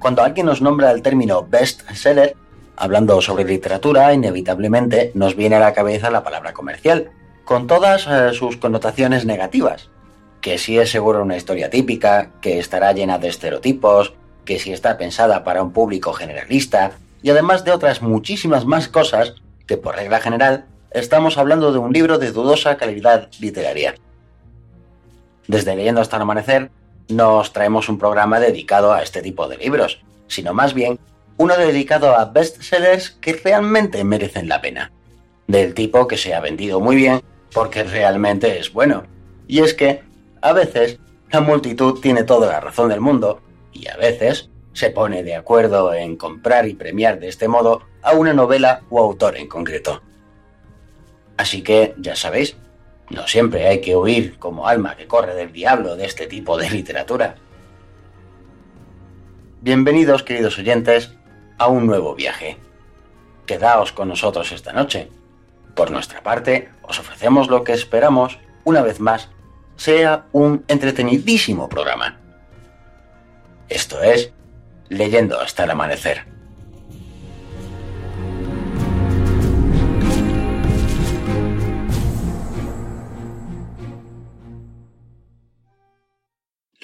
Cuando alguien nos nombra el término bestseller, hablando sobre literatura, inevitablemente nos viene a la cabeza la palabra comercial, con todas eh, sus connotaciones negativas. Que si es seguro una historia típica, que estará llena de estereotipos, que si está pensada para un público generalista, y además de otras muchísimas más cosas que por regla general estamos hablando de un libro de dudosa calidad literaria. Desde Leyendo hasta el Amanecer no os traemos un programa dedicado a este tipo de libros, sino más bien uno dedicado a bestsellers que realmente merecen la pena. Del tipo que se ha vendido muy bien porque realmente es bueno. Y es que, a veces, la multitud tiene toda la razón del mundo y a veces se pone de acuerdo en comprar y premiar de este modo a una novela o autor en concreto. Así que, ya sabéis, no siempre hay que huir como alma que corre del diablo de este tipo de literatura. Bienvenidos, queridos oyentes, a un nuevo viaje. Quedaos con nosotros esta noche. Por nuestra parte, os ofrecemos lo que esperamos, una vez más, sea un entretenidísimo programa. Esto es Leyendo hasta el amanecer.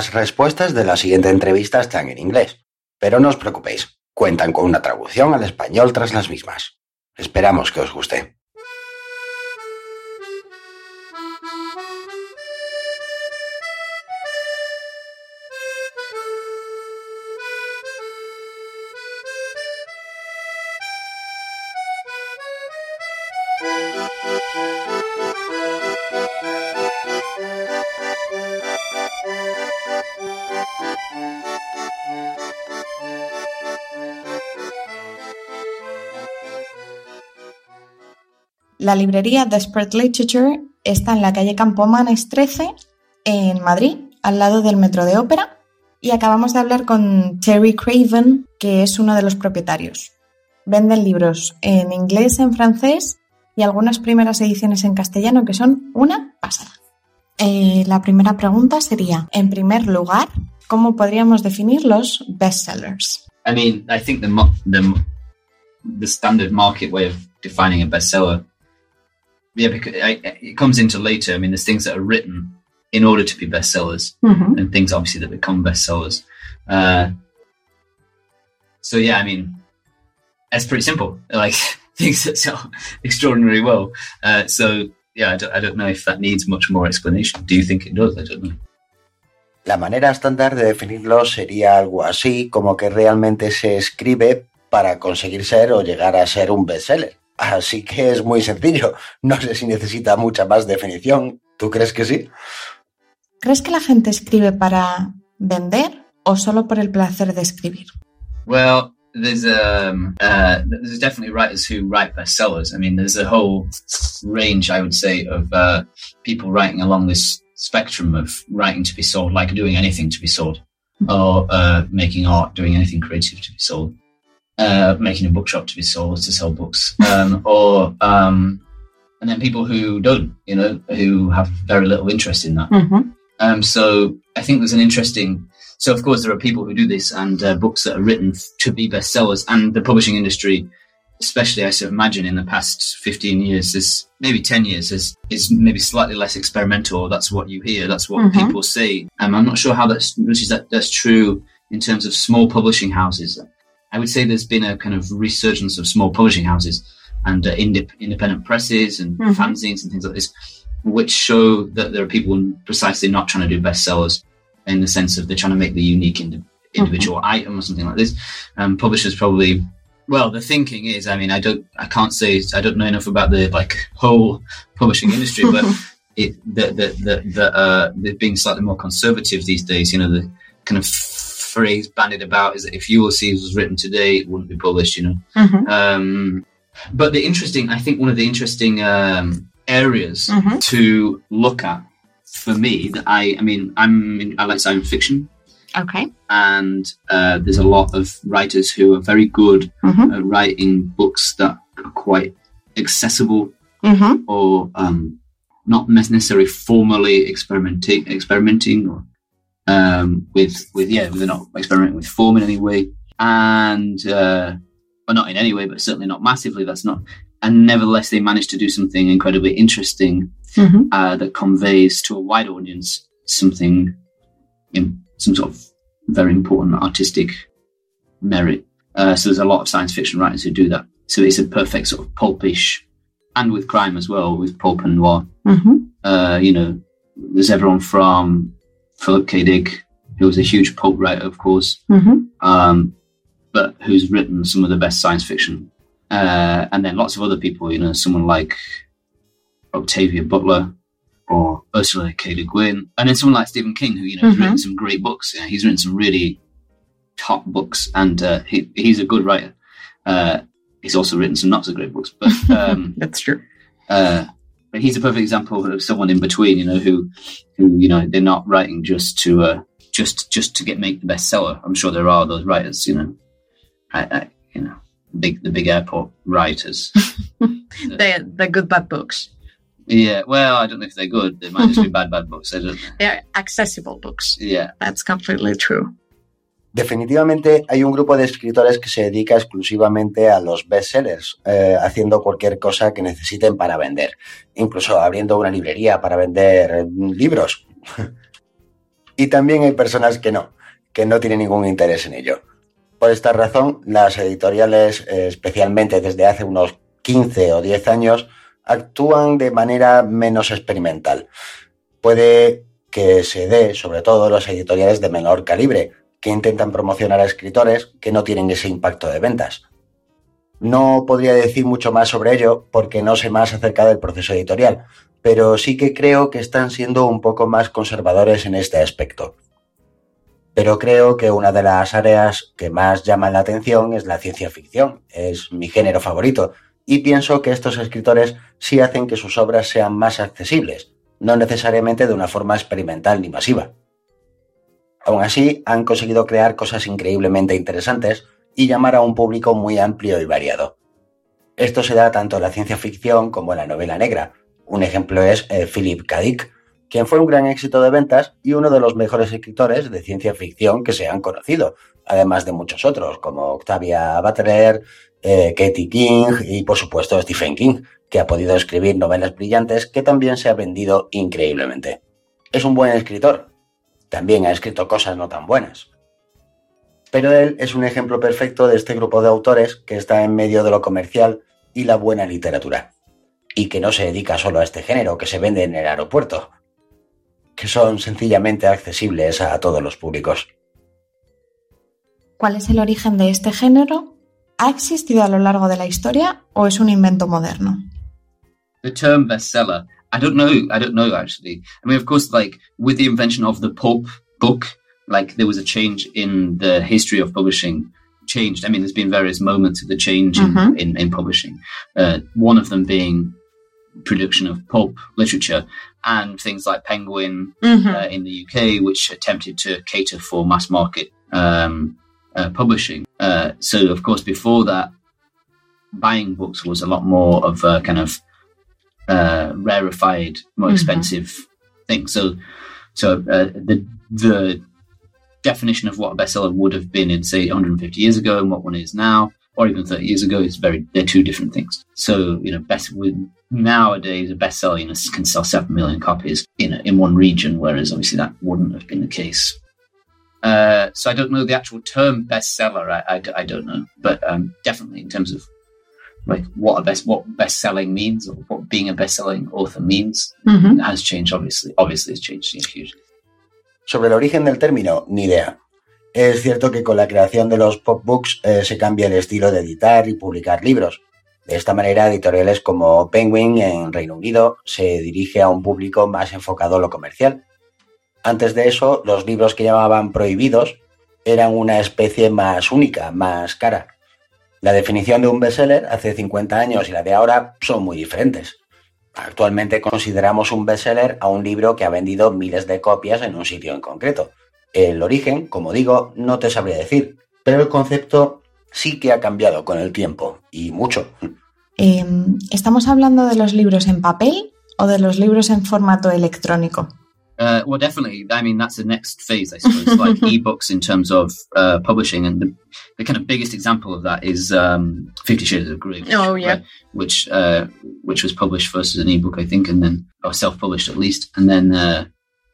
Las respuestas de la siguiente entrevista están en inglés, pero no os preocupéis, cuentan con una traducción al español tras las mismas. Esperamos que os guste. La librería Desperate Literature está en la calle Campomanes 13, en Madrid, al lado del Metro de Ópera, y acabamos de hablar con Terry Craven, que es uno de los propietarios. Venden libros en inglés, en francés y algunas primeras ediciones en castellano que son una pasada. Eh, la primera pregunta sería, en primer lugar, ¿cómo podríamos definir los bestsellers? I mean, I think the, the, the standard market way of defining a bestseller yeah, because it comes into later. I mean, there's things that are written in order to be bestsellers, mm-hmm. and things obviously that become bestsellers. Uh, so yeah, I mean, it's pretty simple. Like things that sell extraordinarily well. Uh, so yeah, I don't, I don't know if that needs much more explanation. Do you think it does? I don't know. La manera estándar de definirlo sería algo así como que realmente se escribe para conseguir ser o llegar a ser un bestseller. Así que es muy sencillo. No sé si necesita mucha más definición. ¿Tú crees que sí? ¿Crees que la gente escribe para vender o solo por el placer de escribir? Well, there's um uh, there's definitely writers who write bestsellers. I mean, there's a whole range, I would say, of uh, people writing along this spectrum of writing to be sold, like doing anything to be sold, or uh, making art, doing anything creative to be sold. Uh, making a bookshop to be sold to sell books, um, or um, and then people who don't, you know, who have very little interest in that. Ujú. Um, so I think there's an interesting. So of course there are people who do this, and uh, books that are written f- to be bestsellers, and the publishing industry, especially I should imagine in the past 15 years, is maybe 10 years, is is maybe slightly less experimental. That's what you hear. That's what Mhm. people say. Um, I'm not sure how that's which is that that's true in terms of small publishing houses. I would say there's been a kind of resurgence of small publishing houses and uh, indep- independent presses and Mhm. fanzines and things like this, which show that there are people precisely not trying to do bestsellers in the sense of they're trying to make the unique indi- individual item or something like this. Um, publishers probably, well, the thinking is, I mean, I don't, I can't say, I don't know enough about the like whole publishing industry, but it, the, the, the, the, uh, they're being slightly more conservative these days. You know, the kind of phrase bandied about is that if Ulysses was written today, it wouldn't be published, you know. Ujú. Um, but the interesting, I think, one of the interesting um, areas Mhm. to look at for me, that I, I mean, I'm, in, I like science fiction, Ok. and uh, there's a lot of writers who are very good Ujú. at writing books that are quite accessible Ujú. or um, not necessarily formally experimenting, experimenting or um, with with yeah, they're not experimenting with form in any way, and uh, or not in any way, but certainly not massively. That's not. And nevertheless, they manage to do something incredibly interesting Ujú. uh, that conveys to a wide audience something, in some sort of very important artistic merit. Uh, so there's a lot of science fiction writers who do that. So it's a perfect sort of pulpish, and with crime as well, with pulp and noir. Ujú. Uh, you know, there's everyone from Philip K. Dick, who was a huge pulp writer, of course, Ujú. um, but who's written some of the best science fiction. Uh, and then lots of other people, you know, someone like Octavia Butler or Ursula K. Le Guin, and then someone like Stephen King, who you know has Mhm. written some great books. You know, he's written some really top books, and uh, he, he's a good writer. Uh, he's also written some not so great books, but um, That's true. uh, but he's a perfect example of someone in between, you know, who, who you know, they're not writing just to uh, just just to get make the bestseller. I'm sure there are those writers, you know, I, I, you know, big the big airport writers. they they're good bad books. yeah, well, I don't know if they're good. They might just be bad bad books. I don't know. They're accessible books. Yeah, That's completely true. Definitivamente hay un grupo de escritores que se dedica exclusivamente a los bestsellers, eh, haciendo cualquier cosa que necesiten para vender, incluso abriendo una librería para vender mm, libros. y también hay personas que no, que no tienen ningún interés en ello. Por esta razón, las editoriales, eh, especialmente desde hace unos 15 o 10 años, actúan de manera menos experimental. Puede que se dé, sobre todo, las editoriales de menor calibre, que intentan promocionar a escritores que no tienen ese impacto de ventas. No podría decir mucho más sobre ello porque no sé más acerca del proceso editorial, pero sí que creo que están siendo un poco más conservadores en este aspecto. Pero creo que una de las áreas que más llaman la atención es la ciencia ficción, es mi género favorito, y pienso que estos escritores sí hacen que sus obras sean más accesibles, no necesariamente de una forma experimental ni masiva. Aún así, han conseguido crear cosas increíblemente interesantes y llamar a un público muy amplio y variado. Esto se da tanto en la ciencia ficción como en la novela negra. Un ejemplo es eh, Philip K. Dick, quien fue un gran éxito de ventas y uno de los mejores escritores de ciencia ficción que se han conocido, además de muchos otros, como Octavia Butler, eh, Katie King y, por supuesto, Stephen King, que ha podido escribir novelas brillantes que también se ha vendido increíblemente. Es un buen escritor, también ha escrito cosas no tan buenas. Pero él es un ejemplo perfecto de este grupo de autores que está en medio de lo comercial y la buena literatura, y que no se dedica solo a este género que se vende en el aeropuerto, que son sencillamente accesibles a todos los públicos. ¿Cuál es el origen de este género? ¿Ha existido a lo largo de la historia o es un invento moderno? the term bestseller. I don't know. I don't know actually. I mean, of course, like with the invention of the pulp book, like there was a change in the history of publishing. Changed. I mean, there's been various moments of the change in, Mhm. in, in publishing. Uh, one of them being production of pulp literature and things like Penguin uh, in the UK, which attempted to cater for mass market um, uh, publishing. Uh, so, of course, before that, buying books was a lot more of a kind of uh, rarefied, more Mhm. expensive thing. So, so uh, the the definition of what a bestseller would have been in say 150 years ago and what one is now, or even 30 years ago, is very they're two different things. So you know, best with nowadays a bestseller you know, can sell seven million copies in in one region, whereas obviously that wouldn't have been the case. Uh, so I don't know the actual term bestseller. I I don't know, but um, definitely in terms of like what a best what best selling means or what being a best selling author means Ujú. has changed. Obviously, obviously, it's changed hugely. Sobre el origen del término, ni idea. Es cierto que con la creación de los pop books eh, se cambia el estilo de editar y publicar libros. De esta manera, editoriales como Penguin en Reino Unido se dirige a un público más enfocado a lo comercial. Antes de eso, los libros que llamaban prohibidos eran una especie más única, más cara. La definición de un bestseller hace 50 años y la de ahora son muy diferentes. Actualmente consideramos un bestseller a un libro que ha vendido miles de copias en un sitio en concreto. El origen, como digo, no te sabría decir, pero el concepto sí que ha cambiado con el tiempo, y mucho. Eh, ¿Estamos hablando de los libros en papel o de los libros en formato electrónico? Uh, well, definitely. I mean, that's the next phase, I suppose, like ebooks in terms of uh, publishing. And the, the kind of biggest example of that is um, Fifty Shades of Grey. Which, Oh, yeah. right, which uh, which was published first as an ebook, I think, and then or self-published at least, and then uh,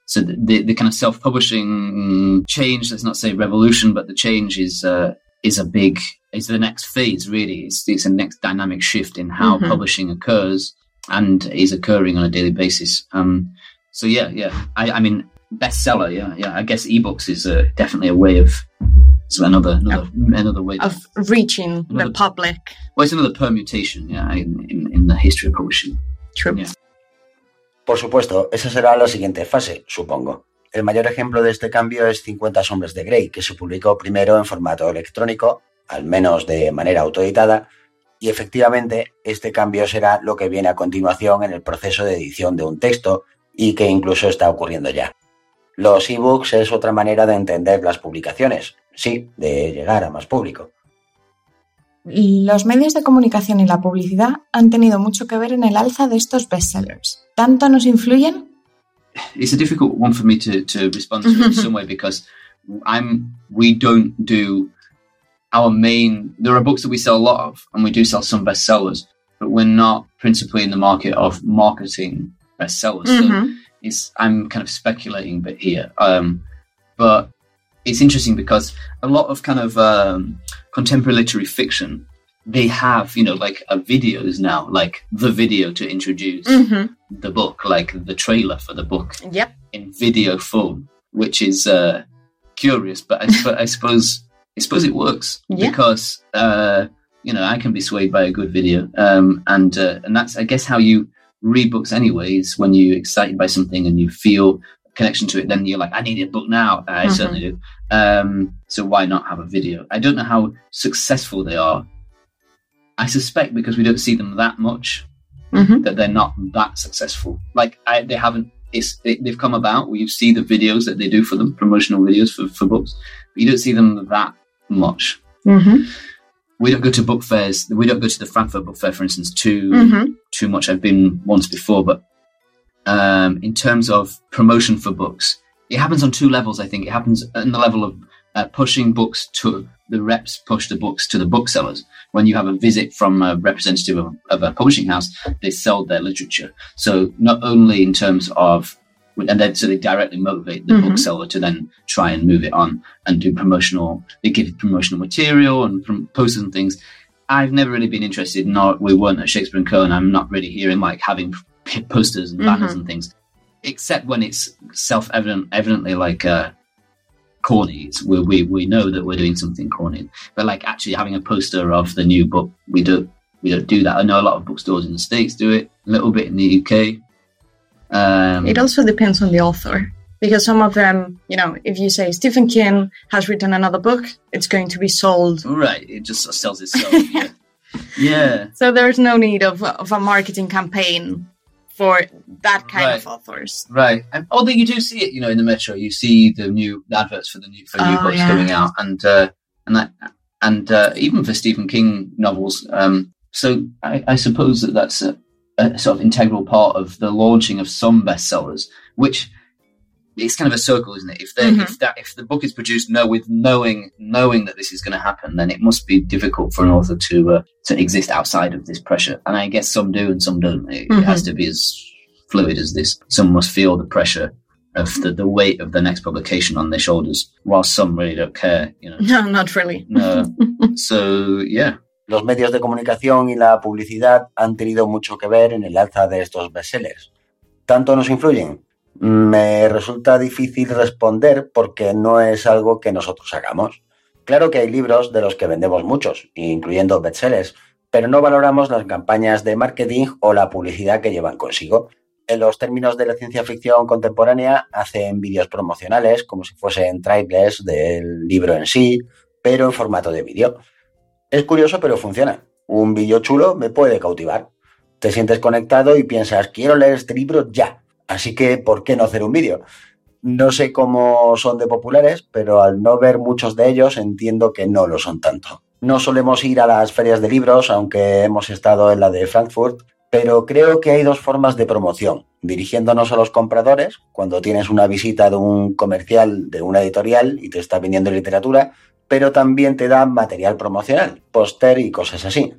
so the, the the kind of self-publishing change. Let's not say revolution, but the change is uh, is a big is the next phase. Really, it's it's a next dynamic shift in how Mhm. publishing occurs and is occurring on a daily basis. Um, so yeah, yeah. I, I mean, bestseller. Yeah, yeah. I guess ebooks is uh, definitely a way of so another another another way. Of reaching the public. well, it's another permutation. Yeah, in, in, in the history of publishing. True. Yeah. Por supuesto, esa será la siguiente fase, supongo. El mayor ejemplo de este cambio es 50 sombras de Grey, que se publicó primero en formato electrónico, al menos de manera autoeditada, y efectivamente este cambio será lo que viene a continuación en el proceso de edición de un texto y que incluso está ocurriendo ya. Los ebooks es otra manera de entender las publicaciones, sí, de llegar a más público. Los medios de comunicación y la publicidad han tenido mucho que ver en el alza de estos bestsellers. ¿Tanto nos influyen? It's a difficult one for me to, to respond to in some way because I'm we don't do our main. There are books that we sell a lot of, and we do sell some bestsellers, but we're not principally in the market of marketing bestsellers. So it's I'm kind of speculating but here. Um, but it's interesting because a lot of kind of um, contemporary literary fiction, they have you know like a videos now, like the video to introduce the book, like the trailer for the book Yep. in video form, which is uh, curious. But I, but I suppose I suppose it works Yeah. because uh, you know I can be swayed by a good video, um, and uh, and that's I guess how you read books anyways. When you're excited by something and you feel a connection to it, then you're like, I need a book now. I Mhm. certainly do. Um, so why not have a video? I don't know how successful they are. I suspect because we don't see them that much Ujú. that they're not that successful. Like I, they haven't. It's they, they've come about where you see the videos that they do for them, promotional videos for, for books, but you don't see them that much. Ujú. We don't go to book fairs. We don't go to the Frankfurt Book Fair, for instance, too Ujú. too much. I've been once before, but um, in terms of promotion for books, it happens on two levels. I think it happens on the level of uh, pushing books to the reps push the books to the booksellers. When you have a visit from a representative of, of a publishing house, they sell their literature. So not only in terms of and then so they directly motivate the Mhm. bookseller to then try and move it on and do promotional. They give promotional material and prom- posters and things. I've never really been interested. Nor we weren't at Shakespeare and Co. And I'm not really hearing like having p- posters and banners and things, except when it's self-evident, evidently like uh, corny. It's, we, we we know that we're doing something corny, but like actually having a poster of the new book, we don't we don't do that. I know a lot of bookstores in the states do it, a little bit in the UK. Um, It also depends on the author. Because some of them, you know, if you say Stephen King has written another book, it's going to be sold. right, it just sells itself. yeah. yeah. So there's no need of, of a marketing campaign for that kind of authors. Right. And, although you do see it, you know, in the metro, you see the new adverts for the new for new Oh, books yeah. coming out, and uh, and that and uh, even for Stephen King novels. Um, so I, I suppose that that's a, a sort of integral part of the launching of some bestsellers, which it's kind of a circle, isn't it? If Mhm. if that if the book is produced no with knowing knowing that this is going to happen, then it must be difficult for an author to uh, to exist outside of this pressure. And I guess some do and some don't. It, it has to be as fluid as this. Some must feel the pressure of the, the weight of the next publication on their shoulders, while some really don't care. You know. No, not really. No. so yeah. Los medios de comunicación y la publicidad han tenido mucho que ver en el alza de estos bestsellers. ¿Tanto nos influyen? Me resulta difícil responder porque no es algo que nosotros hagamos. Claro que hay libros de los que vendemos muchos, incluyendo bestsellers, pero no valoramos las campañas de marketing o la publicidad que llevan consigo. En los términos de la ciencia ficción contemporánea, hacen vídeos promocionales como si fuesen trailers del libro en sí, pero en formato de vídeo. Es curioso, pero funciona. Un vídeo chulo me puede cautivar. Te sientes conectado y piensas, quiero leer este libro ya. Así que, ¿por qué no hacer un vídeo? No sé cómo son de populares, pero al no ver muchos de ellos entiendo que no lo son tanto. No solemos ir a las ferias de libros, aunque hemos estado en la de Frankfurt, pero creo que hay dos formas de promoción. Dirigiéndonos a los compradores, cuando tienes una visita de un comercial, de una editorial y te está vendiendo literatura, pero también te da material promocional, póster y cosas así.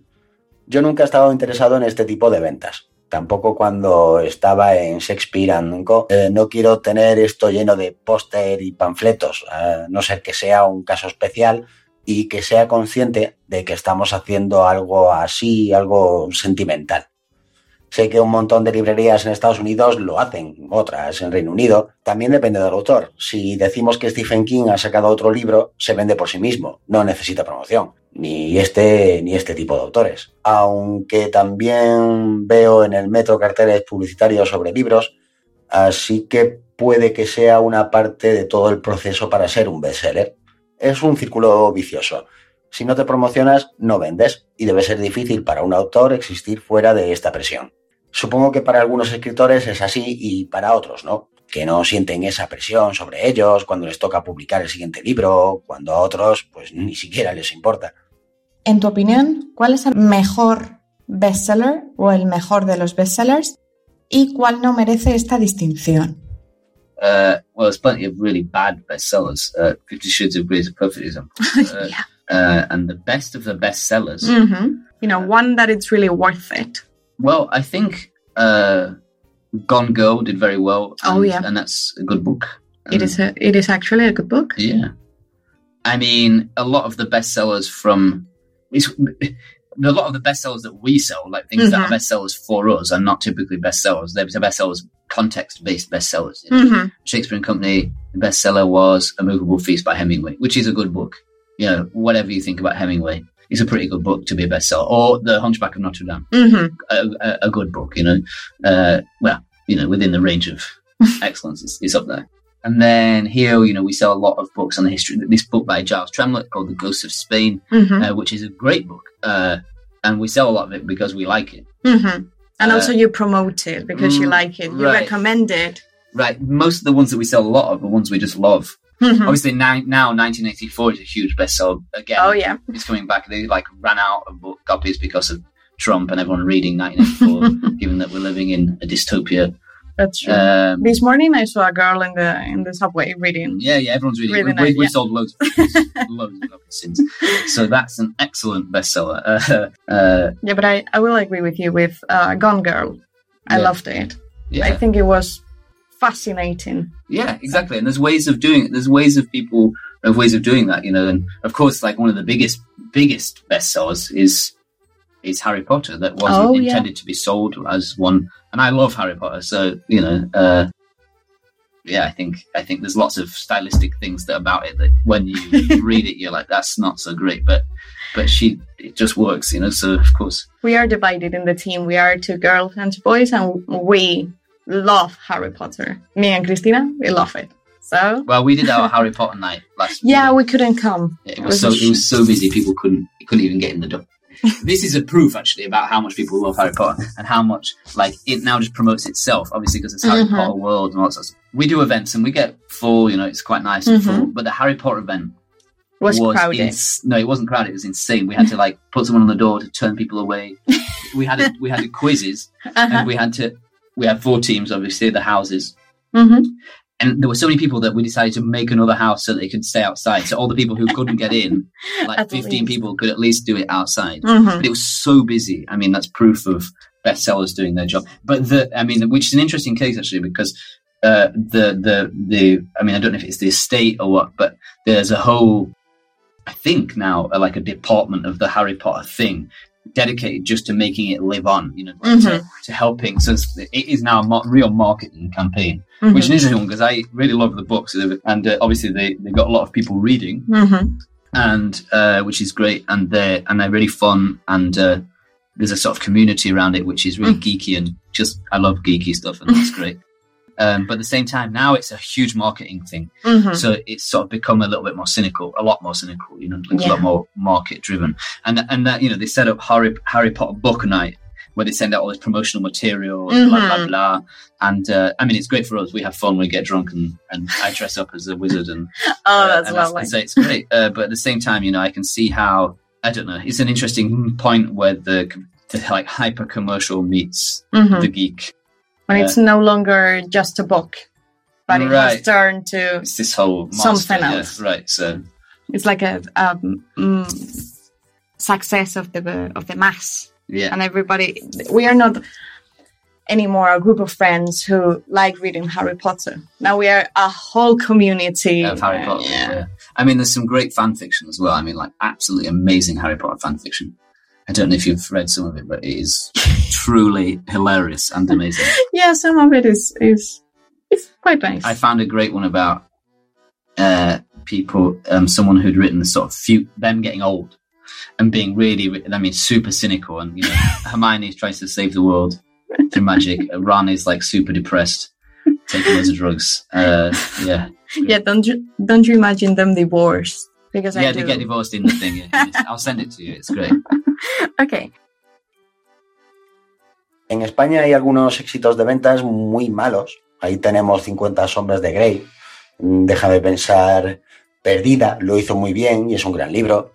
Yo nunca he estado interesado en este tipo de ventas. Tampoco cuando estaba en Shakespeare and Co. Eh, no quiero tener esto lleno de póster y panfletos, a no ser que sea un caso especial y que sea consciente de que estamos haciendo algo así, algo sentimental. Sé que un montón de librerías en Estados Unidos lo hacen, otras en Reino Unido. También depende del autor. Si decimos que Stephen King ha sacado otro libro, se vende por sí mismo, no necesita promoción. Ni este ni este tipo de autores. Aunque también veo en el metro carteles publicitarios sobre libros, así que puede que sea una parte de todo el proceso para ser un bestseller. Es un círculo vicioso. Si no te promocionas, no vendes, y debe ser difícil para un autor existir fuera de esta presión. Supongo que para algunos escritores es así y para otros no, que no sienten esa presión sobre ellos cuando les toca publicar el siguiente libro, cuando a otros pues ni siquiera les importa. En tu opinión, ¿cuál es el mejor bestseller o el mejor de los bestsellers y cuál no merece esta distinción? Uh, well, there's plenty of really bad bestsellers. Uh, Fifty Shades of Grey is a perfect example. Uh, Yeah. Uh, and the best of the bestsellers. Mhm. You know, one that it's really worth it. Well, I think uh, Gone Girl did very well. Oh, yeah. and that's a good book. It And- is a, it is actually a good book. Yeah, I mean, a lot of the bestsellers from it's, a lot of the bestsellers that we sell, like things that Mhm. are bestsellers for us, are not typically bestsellers. They're bestsellers, context-based bestsellers. you know. Mhm. Shakespeare and Company, the bestseller was A Movable Feast by Hemingway, which is a good book. You know, whatever you think about Hemingway, it's a pretty good book to be a bestseller. Or The Hunchback of Notre Dame, Mhm. a, a, a good book, you know. Uh, well, you know, within the range of excellence, it's, it's up there. And then here, you know, we sell a lot of books on the history. This book by Giles Tremlett called The Ghosts of Spain, Mhm. uh, which is a great book. Uh, and we sell a lot of it because we like it. Mhm. And Uh, also you promote it because you mm, like it. You right. recommend it. Right. Most of the ones that we sell a lot of are ones we just love. Mhm. Obviously, now, now 1984 is a huge bestseller again. Oh yeah. it's coming back. They like ran out of book copies because of Trump and everyone reading 1984, given that we're living in a dystopia. That's true. Um, this morning I saw a girl in the in the subway reading. yeah, yeah, everyone's reading. Really we, yeah. sold loads, of copies, loads of copies since. So that's an excellent bestseller. Uh, uh, Yeah, but I, I will agree with you with uh, Gone Girl. I Yeah. loved it. I think it was fascinating. yeah, exactly. And there's ways of doing it. There's ways of people of ways of doing that, you know. And of course, like one of the biggest biggest bestsellers is is Harry Potter that wasn't Oh, yeah. intended to be sold as one. And I love Harry Potter, so you know. Uh, yeah, I think I think there's lots of stylistic things that about it that when you read it, you're like, that's not so great, but but she it just works, you know. So of course, We are divided in the team. We are two girls and two boys, and we love Harry Potter. Me and Christina, we love it. So well, we did our Harry Potter night last. Week. Yeah, we couldn't come. it was so it was so busy, people couldn't couldn't even get in the door. this is a proof actually about how much people love Harry Potter and how much like it now just promotes itself, obviously because it's Harry Mhm. Potter world and all that stuff. We do events and we get full, you know, it's quite nice and Mhm. full. But the Harry Potter event was, crowded. ins- no, it wasn't crowded. It was insane. We had to like put someone on the door to turn people away. we had a, we had a quizzes Ajá. and we had to we had four teams obviously the houses Ujú. and there were so many people that we decided to make another house so they could stay outside so all the people who couldn't get in like 15 least. people could at least do it outside Ujú. but it was so busy. I mean, that's proof of bestsellers doing their job. But the, I mean, which is an interesting case actually because uh, the the the, I mean, I don't know if it's the estate or what, but there's a whole, I think now, like a department of the Harry Potter thing dedicated just to making it live on, you know, like to, to helping. So it's, now a mar- real marketing campaign, which is interesting because I really love the books and uh, obviously they they got a lot of people reading Ujú. and uh, which is great, and they're and they're really fun, and uh, there's a sort of community around it, which is really Mm. geeky and just I love geeky stuff, and that's great. Um, but at the same time, now it's a huge marketing thing, Ujú. so it's sort of become a little bit more cynical, a lot more cynical, you know, it's a lot more market driven, and and that you know they set up Harry Harry Potter book night where they send out all this promotional material, blah blah Mhm. blah, and uh, I mean it's great for us. We have fun, we get drunk, and and I dress up as a wizard and Oh, uh, that's and I- so it's great. Uh, but at the same time, you know, I can see how I don't know. It's an interesting point where the the like hyper commercial meets Ujú. the geek. When it's no longer just a book, but it has turned to It's this whole monster, Something yeah, else. right? So it's like a um, mm, success of the of the mass, yeah, and everybody. We are not anymore a group of friends who like reading Harry Potter. Now we are a whole community of Harry Potter. yeah. Yeah. I mean, there's some great fan fiction as well. I mean, like absolutely amazing Harry Potter fan fiction. I don't know if you've read some of it, but it is truly hilarious and amazing. yeah, some of it is is is quite nice. I found a great one about uh, people, um, someone who'd written the sort of few, them getting old and being really, I mean, super cynical. And, you know, Hermione tries to save the world through magic. Ron is like super depressed, taking loads of drugs. Uh, yeah. yeah, don't you don't you imagine them divorced? Because I Yeah, they get divorced in the thing. Yeah. I'll send it to you. It's great. Okay. En España hay algunos éxitos de ventas muy malos. Ahí tenemos 50 sombras de Grey. Mm, Déjame pensar, Perdida lo hizo muy bien y es un gran libro.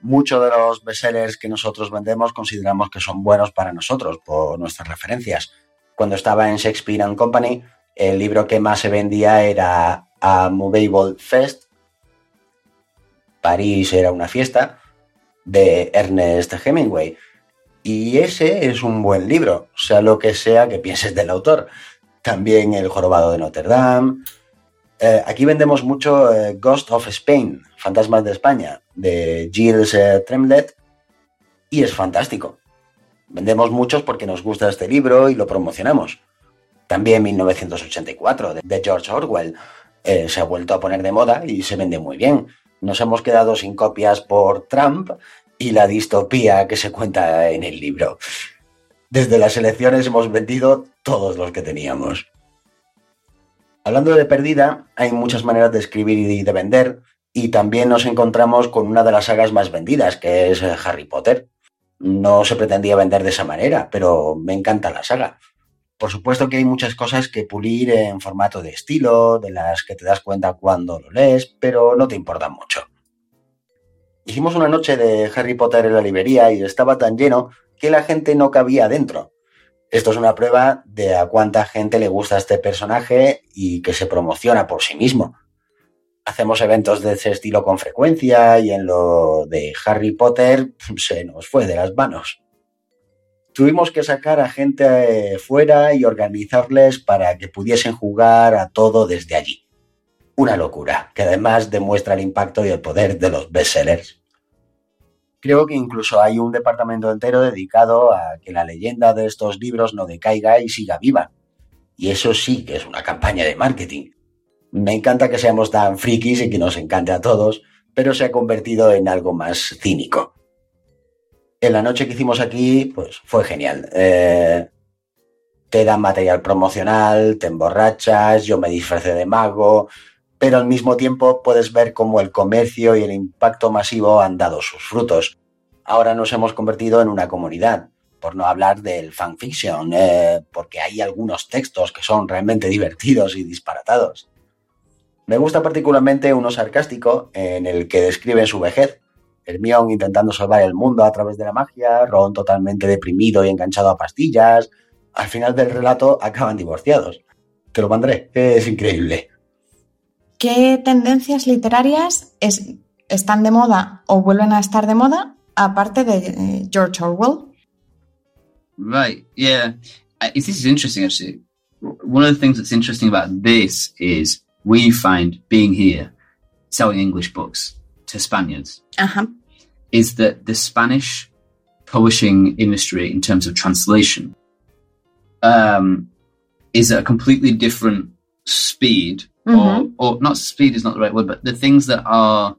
Muchos de los bestsellers que nosotros vendemos consideramos que son buenos para nosotros por nuestras referencias. Cuando estaba en Shakespeare and Company, el libro que más se vendía era A Movable Fest. París era una fiesta de Ernest Hemingway. Y ese es un buen libro, sea lo que sea que pienses del autor. También El Jorobado de Notre Dame. Eh, aquí vendemos mucho eh, Ghost of Spain, Fantasmas de España, de Gilles eh, Tremlett, y es fantástico. Vendemos muchos porque nos gusta este libro y lo promocionamos. También 1984, de, de George Orwell, eh, se ha vuelto a poner de moda y se vende muy bien. Nos hemos quedado sin copias por Trump y la distopía que se cuenta en el libro. Desde las elecciones hemos vendido todos los que teníamos. Hablando de perdida, hay muchas maneras de escribir y de vender, y también nos encontramos con una de las sagas más vendidas, que es Harry Potter. No se pretendía vender de esa manera, pero me encanta la saga. Por supuesto que hay muchas cosas que pulir en formato de estilo, de las que te das cuenta cuando lo lees, pero no te importan mucho. Hicimos una noche de Harry Potter en la librería y estaba tan lleno que la gente no cabía dentro. Esto es una prueba de a cuánta gente le gusta este personaje y que se promociona por sí mismo. Hacemos eventos de ese estilo con frecuencia y en lo de Harry Potter se nos fue de las manos. Tuvimos que sacar a gente eh, fuera y organizarles para que pudiesen jugar a todo desde allí. Una locura, que además demuestra el impacto y el poder de los bestsellers. Creo que incluso hay un departamento entero dedicado a que la leyenda de estos libros no decaiga y siga viva. Y eso sí que es una campaña de marketing. Me encanta que seamos tan frikis y que nos encante a todos, pero se ha convertido en algo más cínico. En la noche que hicimos aquí, pues fue genial. Eh, te dan material promocional, te emborrachas, yo me disfracé de mago, pero al mismo tiempo puedes ver cómo el comercio y el impacto masivo han dado sus frutos. Ahora nos hemos convertido en una comunidad, por no hablar del fanfiction, eh, porque hay algunos textos que son realmente divertidos y disparatados. Me gusta particularmente uno sarcástico en el que describen su vejez. Hermione intentando salvar el mundo a través de la magia, Ron totalmente deprimido y enganchado a pastillas. Al final del relato acaban divorciados. Te lo mandré, es increíble. ¿Qué tendencias literarias es, están de moda o vuelven a estar de moda aparte de eh, George Orwell? Right. Yeah. This is interesting, actually. One of the things that's interesting about this is we find being here, selling English books to Spaniards, Ajá. is that the Spanish publishing industry, in terms of translation, um, is at a completely different speed, Mhm. or, or not speed is not the right word, but the things that are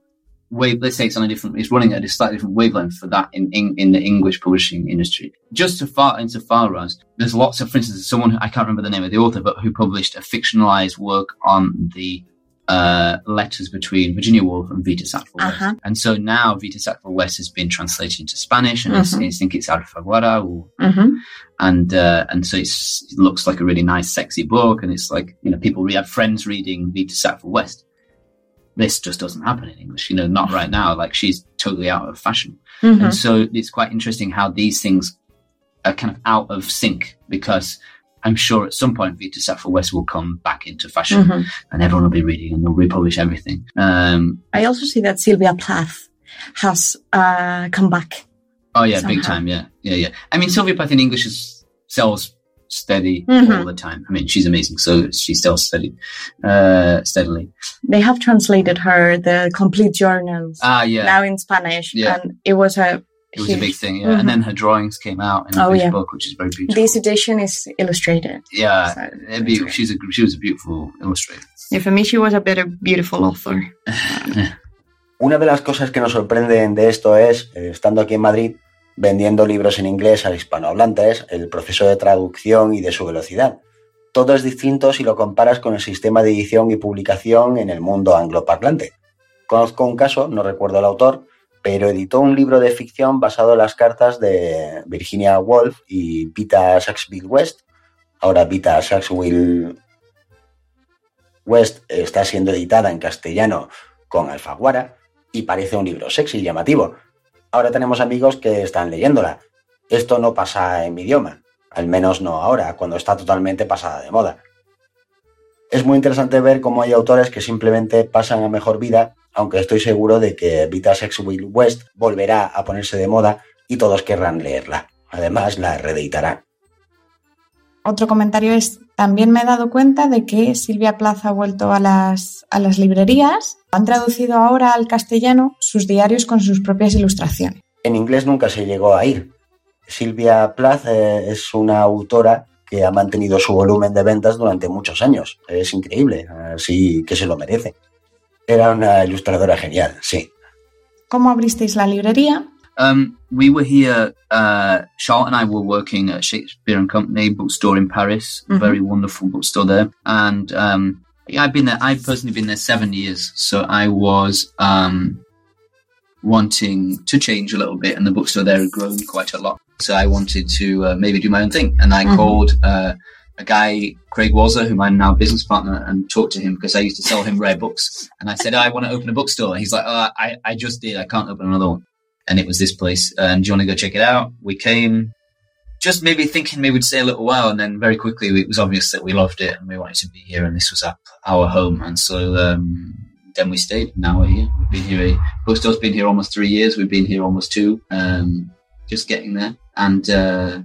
wave. Let's say it's on a different. It's running at a slightly different wavelength for that in in, in the English publishing industry. Just to far insofar as there's lots of, for instance, someone I can't remember the name of the author, but who published a fictionalized work on the uh, letters between Virginia Woolf and Vita Sackville West. Uh-huh. And so now Vita Sackville West has been translated into Spanish, and it's- Mhm. I think it's Alfaguara, or, Ujú. and uh, and so it's, it looks like a really nice, sexy book, and it's like you know people we have friends reading Vita Sackville West. This just doesn't happen in English, you know, not right now. Like she's totally out of fashion. Ujú. And so it's quite interesting how these things are kind of out of sync because I'm sure at some point Vita Sackville West will come back into fashion Ujú. and everyone will be reading and they'll republish everything. Um, I also see that Sylvia Plath has uh, come back. oh yeah, big time. Yeah, yeah, yeah. I mean, Sylvia Plath in English is, sells steady Mhm. all the time. I mean, she's amazing, so she sells steady, uh, steadily. They have translated her the complete journals Ah, yeah. now in Spanish, Yeah. and it was a it was a huge- big thing, yeah. Mhm. And then her drawings came out in a Oh, big yeah. book, which is very beautiful. This edition is illustrated. yeah, So, be- she's a she was a beautiful illustrator. Yeah, for me, she was a better, beautiful author. Una de las cosas que nos sorprenden de esto es, eh, estando aquí en Madrid, vendiendo libros en inglés a hispanohablantes, el proceso de traducción y de su velocidad. Todo es distinto si lo comparas con el sistema de edición y publicación en el mundo angloparlante. Conozco un caso, no recuerdo el autor, pero editó un libro de ficción basado en las cartas de Virginia Woolf y Vita Sackville West. Ahora Vita Sackville West está siendo editada en castellano con Alfaguara y parece un libro sexy y llamativo. Ahora tenemos amigos que están leyéndola. Esto no pasa en mi idioma, al menos no ahora, cuando está totalmente pasada de moda. Es muy interesante ver cómo hay autores que simplemente pasan a mejor vida, aunque estoy seguro de que Vita Sackville West volverá a ponerse de moda y todos querrán leerla. Además, la reeditarán. Otro comentario es, también me he dado cuenta de que Silvia Plath ha vuelto a las, a las librerías. Han traducido ahora al castellano sus diarios con sus propias ilustraciones. En inglés nunca se llegó a ir. Silvia Plath eh, es una autora que ha mantenido su volumen de ventas durante muchos años. Es increíble, así que se lo merece. Era una ilustradora genial, sí. ¿Cómo abristeis la librería? Um, we were here. Uh, Charlotte and I were working at Shakespeare and Company bookstore in Paris. Mhm. Very wonderful bookstore there. And um, yeah, I've been there. I've personally been there seven years. So I was um, wanting to change a little bit, and the bookstore there had grown quite a lot. So I wanted to uh, maybe do my own thing, and I Mhm. called. Uh, a guy, Craig Walzer, whom I'm now a business partner, and talked to him because I used to sell him rare books. And I said, I want to open a bookstore. And he's like, oh, I, I just did. I can't open another one and it was this place. And do you want to go check it out? We came, just maybe thinking maybe we'd stay a little while, and then very quickly it was obvious that we loved it and we wanted to be here, and this was our, our home. And so um, then we stayed. Now we're here. We've been here. A, Bookstore's been here almost three years. We've been here almost two. Um, just getting there, and uh,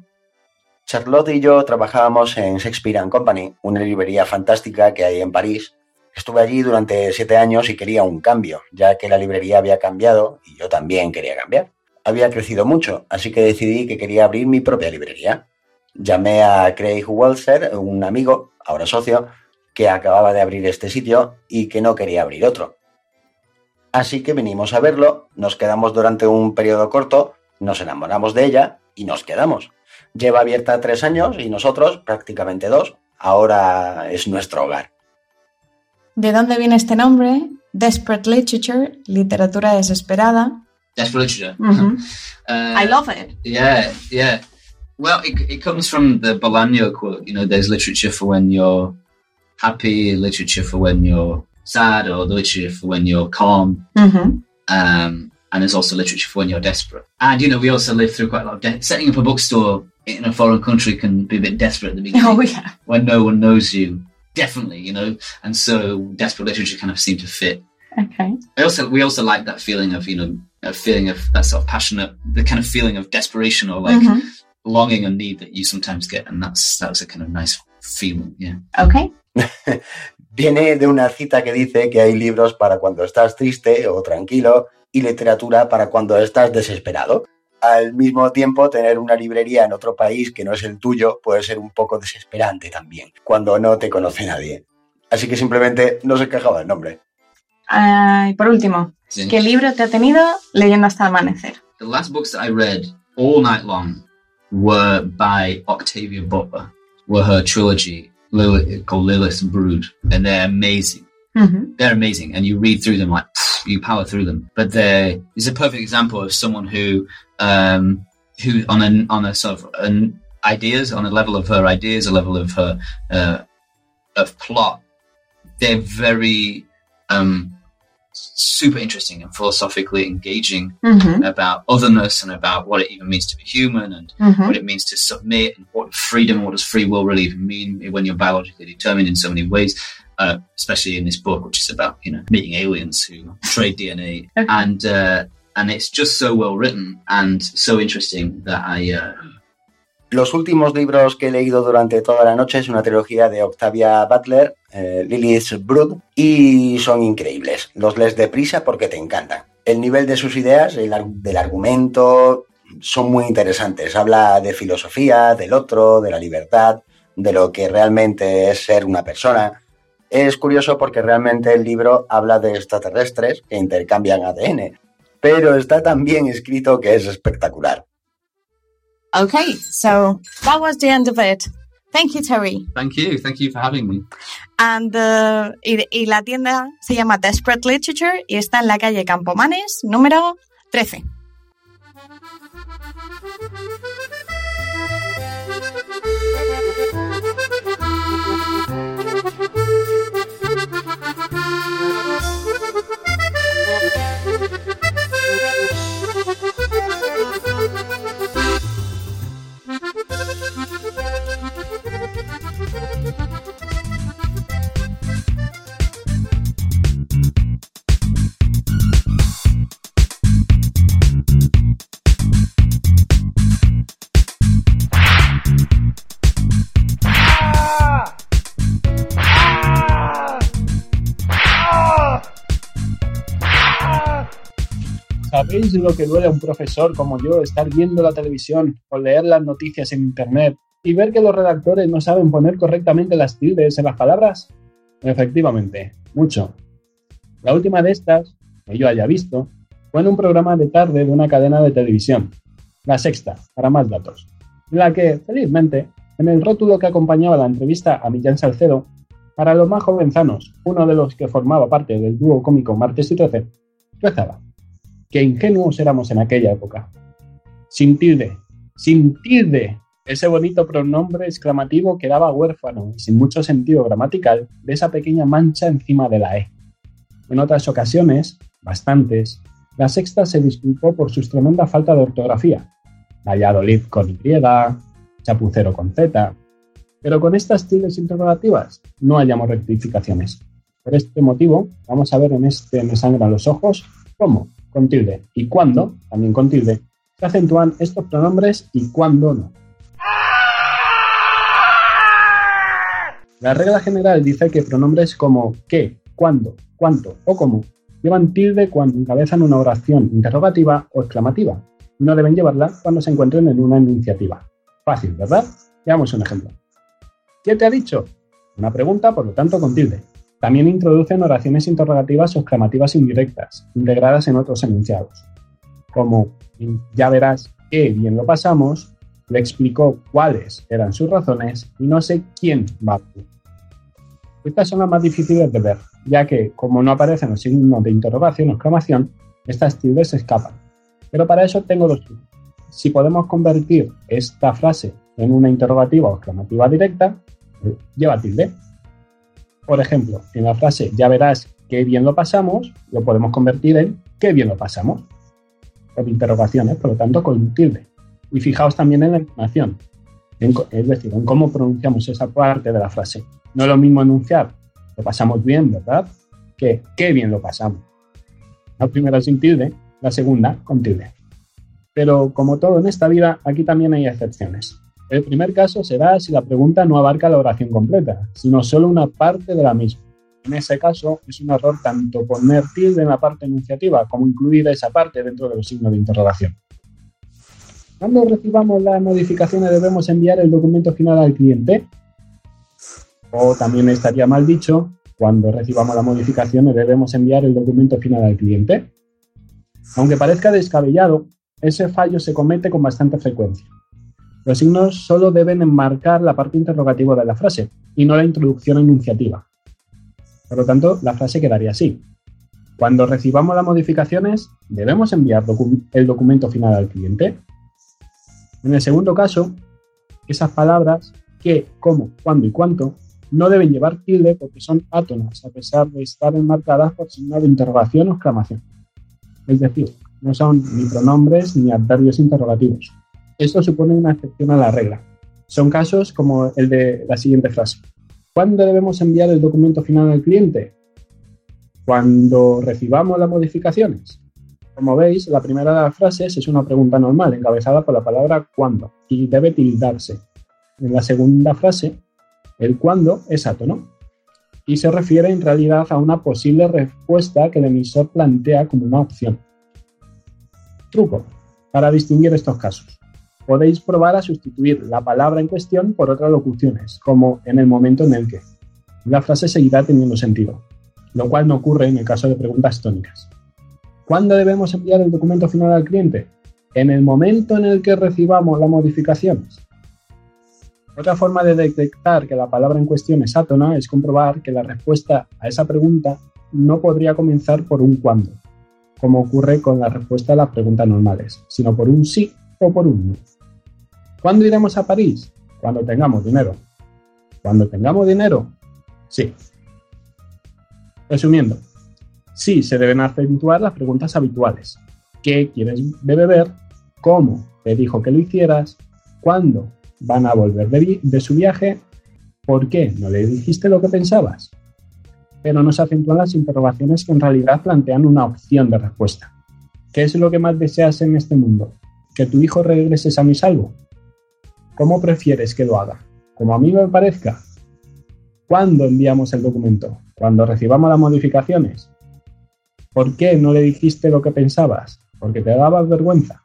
Charlotte y yo trabajábamos en Shakespeare and Company, una librería fantástica que hay en París. Estuve allí durante siete años y quería un cambio, ya que la librería había cambiado y yo también quería cambiar. Había crecido mucho, así que decidí que quería abrir mi propia librería. Llamé a Craig Walzer, un amigo, ahora socio, que acababa de abrir este sitio y que no quería abrir otro. Así que vinimos a verlo, nos quedamos durante un periodo corto, nos enamoramos de ella y nos quedamos. Lleva abierta tres años y nosotros prácticamente dos. Ahora es nuestro hogar. ¿De dónde viene este nombre? Desperate Literature, literatura desesperada. for literature. Uh, I love it. Yeah, yeah. Well, it, it comes from the Bolaño quote. You know, there's literature for when you're happy, literature for when you're sad, or literature for when you're calm. Um, and there's also literature for when you're desperate. And you know, we also live through quite a lot of setting up a bookstore in a foreign country can be a bit desperate at the beginning Oh, yeah. when no one knows you. Definitely, you know, and so desperate literature kind of seemed to fit. Okay. I also we also like that feeling of you know a feeling of that sort of passionate, the kind of feeling of desperation or like Mhm. longing and need that you sometimes get, and that's that's a kind of nice feeling. Yeah. Okay. Viene de una cita que dice que hay libros para cuando estás triste o tranquilo y literatura para cuando estás desesperado. Al mismo tiempo, tener una librería en otro país que no es el tuyo puede ser un poco desesperante también, cuando no te conoce nadie. Así que simplemente no se quejaba el nombre. Ah, y por último, Sí. ¿qué libro te ha tenido leyendo hasta el amanecer? The last books that I read all night long were by Octavia Butler. Were her trilogy Lilith, called Lilith's Brood, and they're amazing. Ujú. They're amazing, and you read through them like you power through them. But they is a perfect example of someone who, um, who on an on a sort of an ideas on a level of her ideas, a level of her uh, of plot. They're very um, super interesting and philosophically engaging Ujú. about otherness and about what it even means to be human and Ujú. what it means to submit and what freedom what does free will really even mean when you're biologically determined in so many ways uh, especially in this book which is about you know meeting aliens who trade dna Okay. and uh, and it's just so well written and so interesting that i uh, Los últimos libros que he leído durante toda la noche es una trilogía de Octavia Butler, eh, Lilith's Brood, y son increíbles. Los lees deprisa porque te encantan. El nivel de sus ideas, el del argumento, son muy interesantes. Habla de filosofía, del otro, de la libertad, de lo que realmente es ser una persona. Es curioso porque realmente el libro habla de extraterrestres que intercambian ADN, pero está tan bien escrito que es espectacular. Okay, so that was the end of it. Thank you, Terry. thank you thank you for having me And, uh, y, y la tienda se llama Desperate Literature y está en la calle Campomanes, número 13. ¿Sabéis lo que duele a un profesor como yo estar viendo la televisión o leer las noticias en internet y ver que los redactores no saben poner correctamente las tildes en las palabras? Efectivamente, mucho. La última de estas, que yo haya visto, fue en un programa de tarde de una cadena de televisión, La Sexta, para más datos, en la que, felizmente, en el rótulo que acompañaba la entrevista a Millán Salcedo, para los más jovenzanos, uno de los que formaba parte del dúo cómico Martes y Trece, rezaba qué ingenuos éramos en aquella época. Sin tilde, sin tilde, ese bonito pronombre exclamativo quedaba huérfano y sin mucho sentido gramatical de esa pequeña mancha encima de la E. En otras ocasiones, bastantes, la sexta se disculpó por su tremenda falta de ortografía. Valladolid con Y, Chapucero con Z. Pero con estas tildes interrogativas no hallamos rectificaciones. Por este motivo, vamos a ver en este Me sangran los ojos cómo, con tilde, y cuándo, también con tilde, se acentúan estos pronombres y cuándo no. La regla general dice que pronombres como qué, cuándo, cuánto o cómo llevan tilde cuando encabezan una oración interrogativa o exclamativa. No deben llevarla cuando se encuentren en una enunciativa. Fácil, ¿verdad? Veamos un ejemplo. ¿Qué te ha dicho? Una pregunta, por lo tanto, con tilde. También introducen oraciones interrogativas o exclamativas indirectas, integradas en otros enunciados. Como, ya verás qué bien lo pasamos, le explicó cuáles eran sus razones y no sé quién va. Estas son las más difíciles de ver, ya que, como no aparecen los signos de interrogación o exclamación, estas tildes se escapan. Pero para eso tengo dos trucos. Si podemos convertir esta frase en una interrogativa o exclamativa directa, eh, lleva tilde. Por ejemplo, en la frase ya verás qué bien lo pasamos, lo podemos convertir en qué bien lo pasamos. con interrogaciones, por lo tanto con tilde. Y fijaos también en la entonación, es decir, en cómo pronunciamos esa parte de la frase. No es lo mismo enunciar, lo pasamos bien, ¿verdad? Que qué bien lo pasamos. La primera sin tilde, la segunda con tilde. Pero como todo en esta vida, aquí también hay excepciones. El primer caso será si la pregunta no abarca la oración completa, sino solo una parte de la misma. En ese caso, es un error tanto poner tilde en la parte enunciativa como incluir esa parte dentro de los signos de interrogación. Cuando recibamos las modificaciones debemos enviar el documento final al cliente. O también estaría mal dicho, cuando recibamos las modificaciones debemos enviar el documento final al cliente. Aunque parezca descabellado, ese fallo se comete con bastante frecuencia. Los signos solo deben enmarcar la parte interrogativa de la frase y no la introducción enunciativa. Por lo tanto, la frase quedaría así. Cuando recibamos las modificaciones, debemos enviar el documento final al cliente. En el segundo caso, esas palabras que, cómo, cuándo y cuánto no deben llevar tilde porque son átonas, a pesar de estar enmarcadas por signo de interrogación o exclamación. Es decir, no son ni pronombres ni adverbios interrogativos. Esto supone una excepción a la regla. Son casos como el de la siguiente frase. ¿Cuándo debemos enviar el documento final al cliente? Cuando recibamos las modificaciones. Como veis, la primera de las frases es una pregunta normal, encabezada por la palabra cuándo, y debe tildarse. En la segunda frase, el cuándo es átono, y se refiere en realidad a una posible respuesta que el emisor plantea como una opción. Truco para distinguir estos casos. Podéis probar a sustituir la palabra en cuestión por otras locuciones, como en el momento en el que. La frase seguirá teniendo sentido, lo cual no ocurre en el caso de preguntas tónicas. ¿Cuándo debemos enviar el documento final al cliente? En el momento en el que recibamos las modificaciones. Otra forma de detectar que la palabra en cuestión es átona es comprobar que la respuesta a esa pregunta no podría comenzar por un cuándo, como ocurre con la respuesta a las preguntas normales, sino por un sí o por un no. ¿Cuándo iremos a París? Cuando tengamos dinero. Cuando tengamos dinero, sí. Resumiendo, sí se deben acentuar las preguntas habituales. ¿Qué quieres beber? ¿Cómo te dijo que lo hicieras? ¿Cuándo van a volver de, su viaje? ¿Por qué no le dijiste lo que pensabas? Pero no se acentúan las interrogaciones que en realidad plantean una opción de respuesta. ¿Qué es lo que más deseas en este mundo? ¿Que tu hijo regrese a mi salvo? ¿Cómo prefieres que lo haga? ¿Como a mí me parezca? ¿Cuándo enviamos el documento? ¿Cuando recibamos las modificaciones? ¿Por qué no le dijiste lo que pensabas? ¿Porque te dabas vergüenza?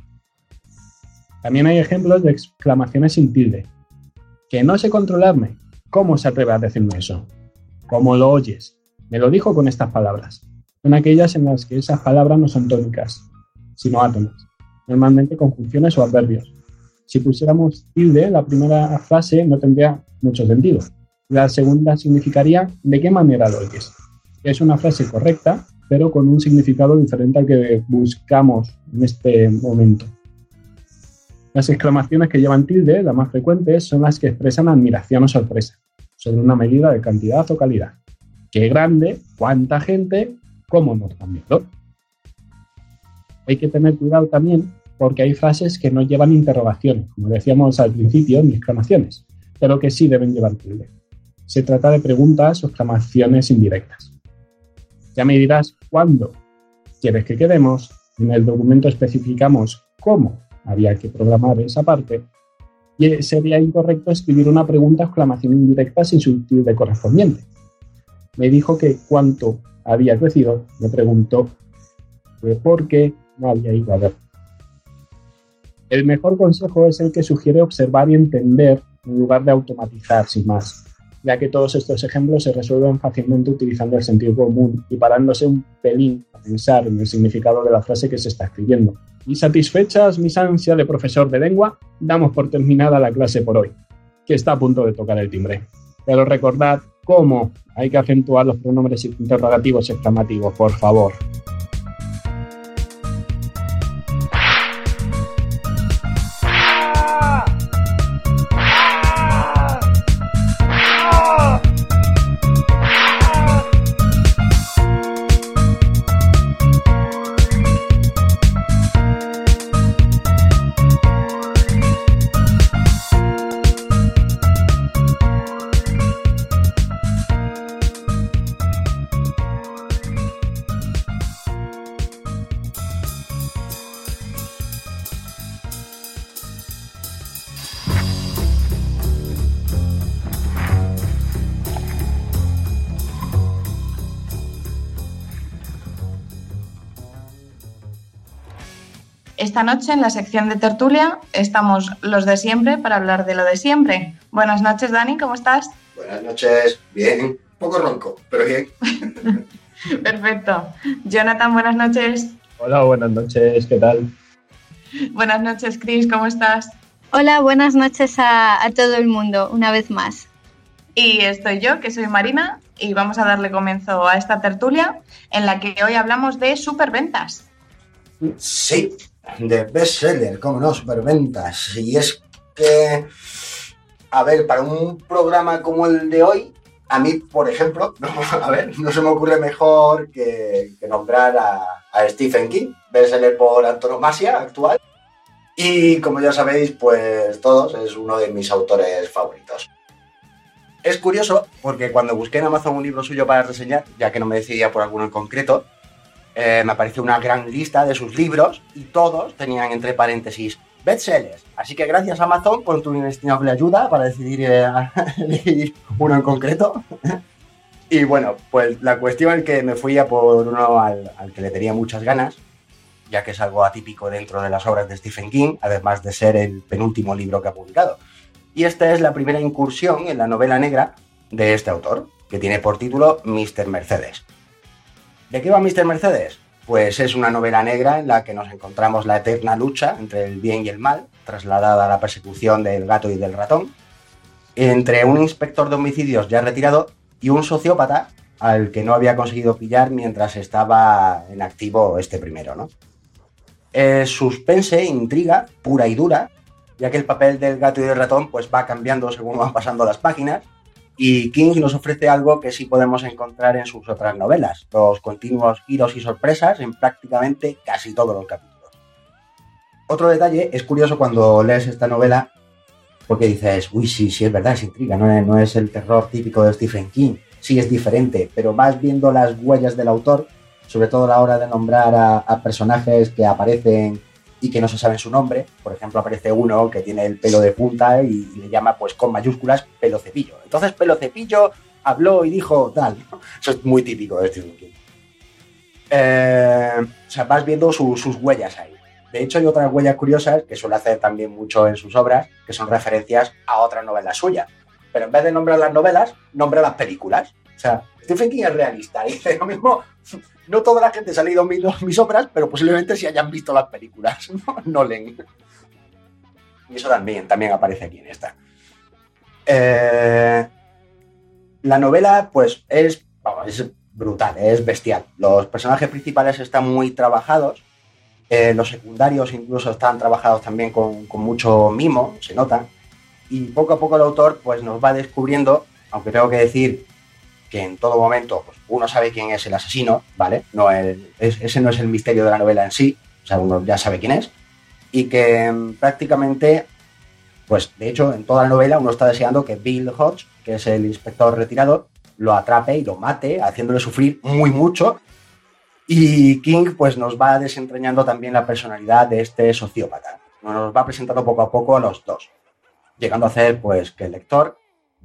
También hay ejemplos de exclamaciones sin tilde. Que no sé controlarme. ¿Cómo se atreve a decirme eso? ¿Cómo lo oyes? Me lo dijo con estas palabras. Son aquellas en las que esas palabras no son tónicas, sino átomas, normalmente con funciones o adverbios si pusiéramos tilde, la primera frase no tendría mucho sentido. La segunda significaría de qué manera lo oyes. Es una frase correcta, pero con un significado diferente al que buscamos en este momento. Las exclamaciones que llevan tilde, las más frecuentes, son las que expresan admiración o sorpresa sobre una medida de cantidad o calidad. ¿Qué grande? ¿Cuánta gente? ¿Cómo nos cambiado? Hay que tener cuidado también porque hay frases que no llevan interrogaciones, como decíamos al principio, ni exclamaciones, pero que sí deben llevar tilde. Se trata de preguntas o exclamaciones indirectas. Ya me dirás cuándo quieres que quedemos. En el documento especificamos cómo había que programar esa parte y sería incorrecto escribir una pregunta o exclamación indirecta sin su tilde correspondiente. Me dijo que cuánto había crecido, me preguntó por qué no había ido a ver. El mejor consejo es el que sugiere observar y entender en lugar de automatizar sin más, ya que todos estos ejemplos se resuelven fácilmente utilizando el sentido común y parándose un pelín a pensar en el significado de la frase que se está escribiendo. Y satisfechas mis ansias de profesor de lengua, damos por terminada la clase por hoy, que está a punto de tocar el timbre. Pero recordad cómo hay que acentuar los pronombres interrogativos exclamativos, por favor. Esta noche en la sección de tertulia estamos los de siempre para hablar de lo de siempre. Buenas noches, Dani, ¿cómo estás? Buenas noches, bien, un poco ronco, pero bien. Perfecto. Jonathan, buenas noches. Hola, buenas noches, ¿qué tal? Buenas noches, Chris, ¿cómo estás? Hola, buenas noches a, a todo el mundo, una vez más. Y estoy yo, que soy Marina, y vamos a darle comienzo a esta tertulia en la que hoy hablamos de superventas. Sí, de bestseller, cómo no, superventas. Y es que, a ver, para un programa como el de hoy, a mí, por ejemplo, no, a ver, no se me ocurre mejor que, nombrar a, a Stephen King, bestseller por antonomasia actual. Y como ya sabéis, pues todos, es uno de mis autores favoritos. Es curioso porque cuando busqué en Amazon un libro suyo para reseñar, ya que no me decidía por alguno en concreto, eh, me apareció una gran lista de sus libros y todos tenían entre paréntesis bestsellers. Así que gracias Amazon por tu inestimable ayuda para decidir eh, uno en concreto. y bueno, pues la cuestión es que me fui a por uno al, al que le tenía muchas ganas, ya que es algo atípico dentro de las obras de Stephen King, además de ser el penúltimo libro que ha publicado. Y esta es la primera incursión en la novela negra de este autor, que tiene por título Mr. Mercedes. ¿De qué va Mr. Mercedes? Pues es una novela negra en la que nos encontramos la eterna lucha entre el bien y el mal, trasladada a la persecución del gato y del ratón, entre un inspector de homicidios ya retirado y un sociópata al que no había conseguido pillar mientras estaba en activo este primero, ¿no? Es suspense, intriga, pura y dura, ya que el papel del gato y del ratón pues va cambiando según van pasando las páginas y King nos ofrece algo que sí podemos encontrar en sus otras novelas, los continuos giros y sorpresas en prácticamente casi todos los capítulos. Otro detalle, es curioso cuando lees esta novela porque dices, uy, sí, sí, es verdad, es intriga, no es, el terror típico de Stephen King, sí es diferente, pero vas viendo las huellas del autor, sobre todo a la hora de nombrar a personajes que aparecen y que no se sabe su nombre. Por ejemplo, aparece uno que tiene el pelo de punta y le llama, pues con mayúsculas, pelo cepillo. Entonces, pelo cepillo habló y dijo tal. Eso es muy típico de Stephen King. Eh, o sea, vas viendo su- sus huellas ahí. De hecho, hay otras huellas curiosas que suele hacer también mucho en sus obras, que son referencias a otras novelas suyas. Pero en vez de nombrar las novelas, nombra las películas. O sea, Stephen King es realista. Dice lo mismo, no toda la gente se ha leído mis, obras, pero posiblemente sí hayan visto las películas. No, leen. Y eso también, también aparece aquí en esta. Eh, la novela, pues, es, brutal, es bestial. Los personajes principales están muy trabajados. eh, los secundarios incluso están trabajados también con, con mucho mimo, se nota. Y poco a poco el autor pues, nos va descubriendo, aunque tengo que decir que en todo momento pues, uno sabe quién es el asesino, ¿vale? No es- ese no es el misterio de la novela en sí, o sea, uno ya sabe quién es. Y que mm, prácticamente, pues de hecho, en toda la novela uno está deseando que Bill Hodge, que es el inspector retirado, lo atrape y lo mate, haciéndole sufrir muy mucho. Y King pues nos va desentrañando también la personalidad de este sociópata. Nos va presentando poco a poco a los dos, llegando a hacer pues que el lector,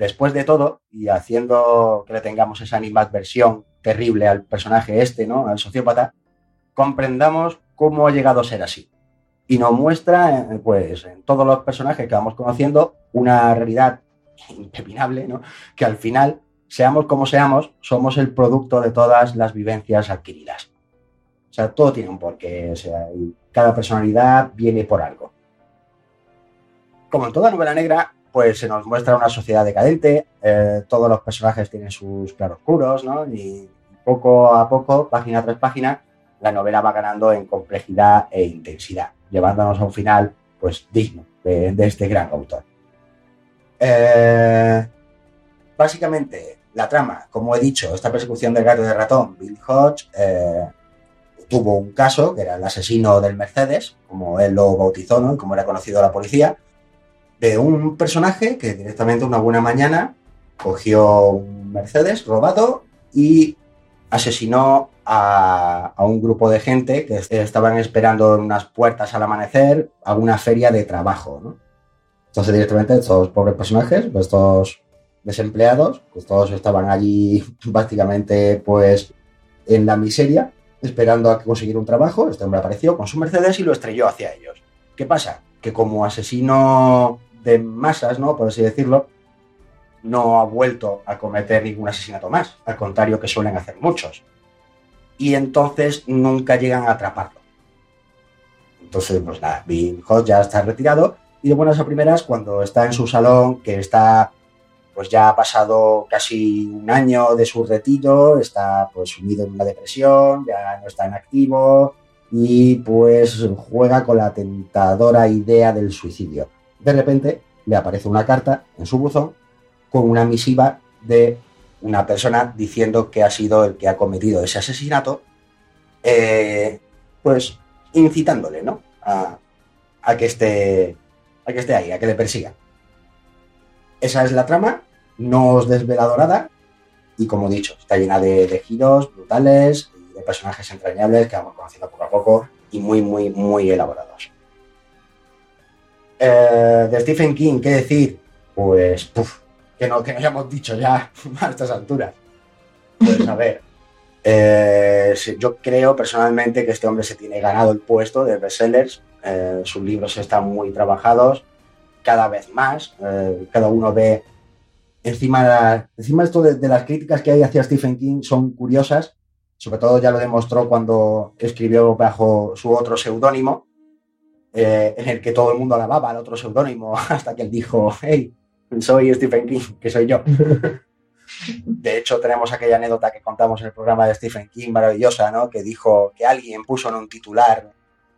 después de todo, y haciendo que le tengamos esa animadversión terrible al personaje este, ¿no? Al sociópata, comprendamos cómo ha llegado a ser así. Y nos muestra, eh, pues, en todos los personajes que vamos conociendo, una realidad impepinable, ¿no? Que al final, seamos como seamos, somos el producto de todas las vivencias adquiridas. O sea, todo tiene un porqué, o sea, y cada personalidad viene por algo. Como en toda novela negra, pues se nos muestra una sociedad decadente, eh, todos los personajes tienen sus claroscuros, ¿no? Y poco a poco, página tras página, la novela va ganando en complejidad e intensidad, llevándonos a un final, pues, digno de, este gran autor. Eh, básicamente, la trama, como he dicho, esta persecución del gato de ratón, Bill Hodge, eh, tuvo un caso, que era el asesino del Mercedes, como él lo bautizó, ¿no? Como era conocido la policía, de un personaje que directamente una buena mañana cogió un Mercedes robado y asesinó a, a un grupo de gente que estaban esperando en unas puertas al amanecer a una feria de trabajo, ¿no? Entonces directamente estos pobres personajes, pues, estos desempleados, pues todos estaban allí básicamente pues en la miseria esperando a conseguir un trabajo. Este hombre apareció con su Mercedes y lo estrelló hacia ellos. ¿Qué pasa? Que como asesino de masas, ¿no? Por así decirlo, no ha vuelto a cometer ningún asesinato más, al contrario que suelen hacer muchos. Y entonces nunca llegan a atraparlo. Entonces, pues nada, Bill Hodge ya está retirado y de buenas a primeras, cuando está en su salón, que está, pues ya ha pasado casi un año de su retiro, está pues sumido en una depresión, ya no está en activo y pues juega con la tentadora idea del suicidio. De repente le aparece una carta en su buzón con una misiva de una persona diciendo que ha sido el que ha cometido ese asesinato, eh, pues incitándole, ¿no? A, que esté a que esté ahí, a que le persiga. Esa es la trama, no os desveladora nada, y como he dicho, está llena de, de giros brutales y de personajes entrañables que vamos conociendo poco a poco y muy, muy, muy elaborados. Eh, de Stephen King, ¿qué decir? Pues, puf, que no, que no hayamos dicho ya a estas alturas. Pues a ver, eh, yo creo personalmente que este hombre se tiene ganado el puesto de bestsellers. Eh, sus libros están muy trabajados, cada vez más. Eh, cada uno ve. Encima, encima esto de las críticas que hay hacia Stephen King son curiosas. Sobre todo ya lo demostró cuando escribió bajo su otro seudónimo, eh, en el que todo el mundo alababa al otro seudónimo, hasta que él dijo, hey, soy Stephen King, que soy yo. De hecho, tenemos aquella anécdota que contamos en el programa de Stephen King, maravillosa, ¿no? Que dijo que alguien puso en un titular,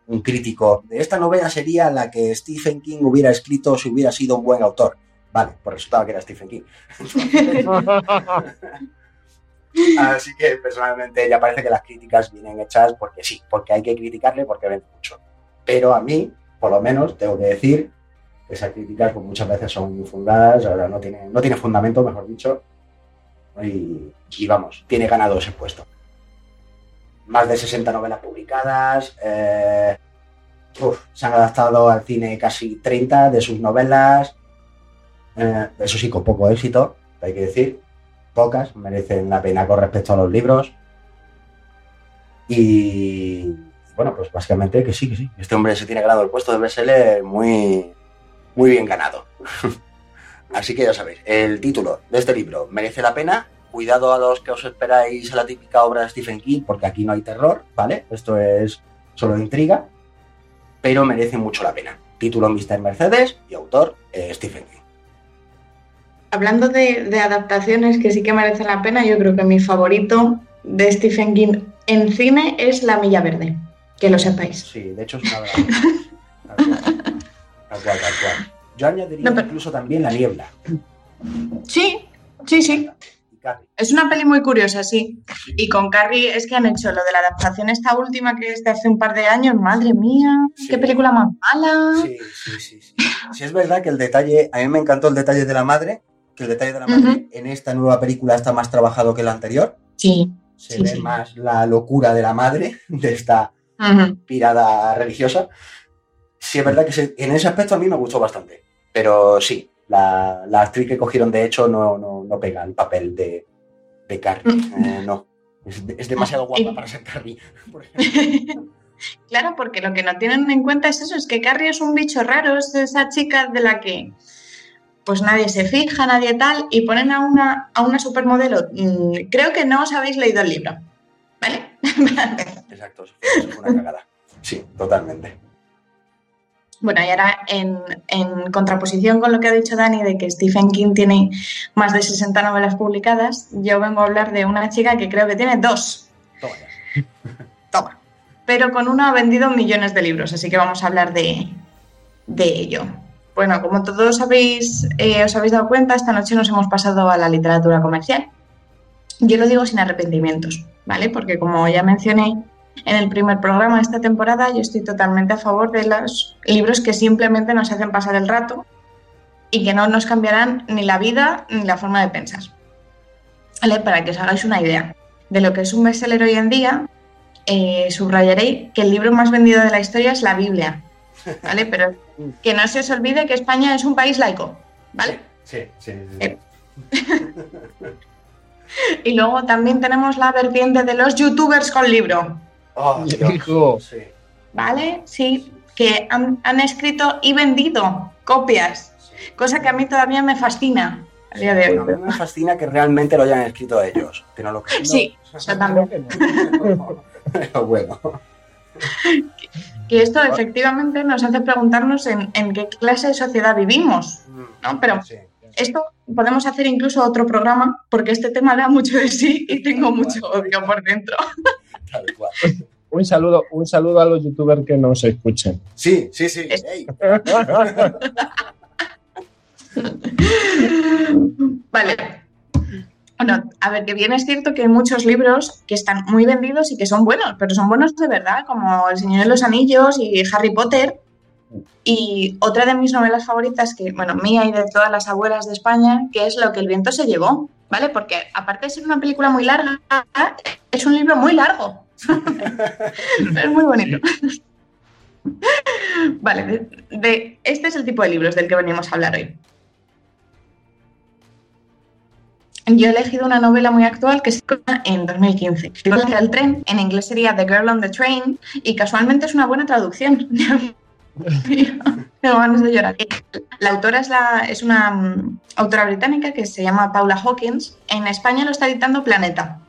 un crítico, de esta novela sería la que Stephen King hubiera escrito si hubiera sido un buen autor. Vale, pues resultaba que era Stephen King. Así que personalmente ya parece que las críticas vienen hechas porque sí, porque hay que criticarle porque vende mucho. Pero a mí, por lo menos, tengo que decir que esas críticas pues, muchas veces son infundadas, ahora no tiene, no tiene fundamento, mejor dicho, y, vamos, tiene ganado ese puesto. Más de 60 novelas publicadas, eh, se han adaptado al cine casi 30 de sus novelas, eh, eso sí, con poco éxito, hay que decir, pocas, merecen la pena con respecto a los libros. Y bueno, pues básicamente que sí, que sí. Este hombre se tiene ganado el puesto de bestseller muy, muy bien ganado. Así que ya sabéis, el título de este libro merece la pena. Cuidado a los que os esperáis a la típica obra de Stephen King, porque aquí no hay terror, ¿vale? Esto es solo intriga, pero merece mucho la pena. Título Mr. Mercedes y autor eh, Stephen King. Hablando de, de adaptaciones que sí que merecen la pena, yo creo que mi favorito de Stephen King en cine es La Milla Verde, que lo sepáis. Sí, de hecho es una verdad. Tal cual, tal cual, tal cual. Yo añadiría No, pero- incluso también La Niebla. Sí, sí, sí. Es una peli muy curiosa, sí. Y con Carrie es que han hecho lo de la adaptación esta última que es de hace un par de años. Madre mía, Sí. qué película más mala. Sí, sí, sí, sí. Sí, es verdad que el detalle, a mí me encantó el detalle de la madre, que el detalle de la madre en esta nueva película está más trabajado que el anterior. Sí. Se Sí, ve más la locura de la madre, de esta Pirada religiosa. Sí, es verdad que se- en ese aspecto a mí me gustó bastante. Pero sí, la, la actriz que cogieron de hecho no, no, no pega el papel de, de Carrie. Eh, no. Es, de- es demasiado guapa para ser Carrie. por ejemplo. Claro, porque lo que no tienen en cuenta es eso, es que Carrie es un bicho raro, es esa chica de la que pues nadie se fija, nadie tal, y ponen a una, a una supermodelo. Mm, creo que no os habéis leído el libro, ¿vale? Exacto, eso fue, una cagada. Sí, totalmente. Bueno, y ahora en, en contraposición con lo que ha dicho Dani de que Stephen King tiene más de 60 novelas publicadas, yo vengo a hablar de una chica que creo que tiene dos. Toma. Toma. Pero con una ha vendido millones de libros, así que vamos a hablar de, de ello. Bueno, como todos habéis, eh, os habéis dado cuenta, esta noche nos hemos pasado a la literatura comercial. Yo lo digo sin arrepentimientos, ¿vale? Porque como ya mencioné en el primer programa de esta temporada, yo estoy totalmente a favor de los libros que simplemente nos hacen pasar el rato y que no nos cambiarán ni la vida ni la forma de pensar. ¿Vale? Para que os hagáis una idea de lo que es un bestseller hoy en día, eh, subrayaré que el libro más vendido de la historia es la Biblia, ¿vale? Pero que no se os olvide que España es un país laico, ¿vale? Sí, sí, sí. sí. Eh. Y luego también tenemos la vertiente de los youtubers con libro, Oh, Dios. Hijo. Sí. ¿vale? Sí, que han, han escrito y vendido copias, sí. cosa que a mí todavía me fascina a día de Bueno, a hoy. mí me fascina que realmente lo hayan escrito ellos. Que no lo creo. Sí, yo también. Pero bueno. Que esto efectivamente nos hace preguntarnos en, en qué clase de sociedad vivimos, ¿no? Pero Sí. esto podemos hacer incluso otro programa, porque este tema da mucho de sí y tengo mucho odio por dentro. Un saludo, un saludo a los youtubers que nos escuchen. Sí, sí, sí. Vale. Bueno, a ver, que bien es cierto que hay muchos libros que están muy vendidos y que son buenos, pero son buenos de verdad, como El Señor de los Anillos y Harry Potter. Y otra de mis novelas favoritas, que, bueno, mía y de todas las abuelas de España, que es Lo que el viento se llevó, ¿vale? Porque aparte de ser una película muy larga, es un libro muy largo. es muy bonito. Vale, este es el tipo de libros del que venimos a hablar hoy. Yo he elegido una novela muy actual que se llama en 2015. Igual que el tren, en inglés sería The Girl on the Train, y casualmente es una buena traducción. Tengo ganas de llorar. La autora es una mm, autora británica que se llama Paula Hawkins. En España lo está editando Planeta.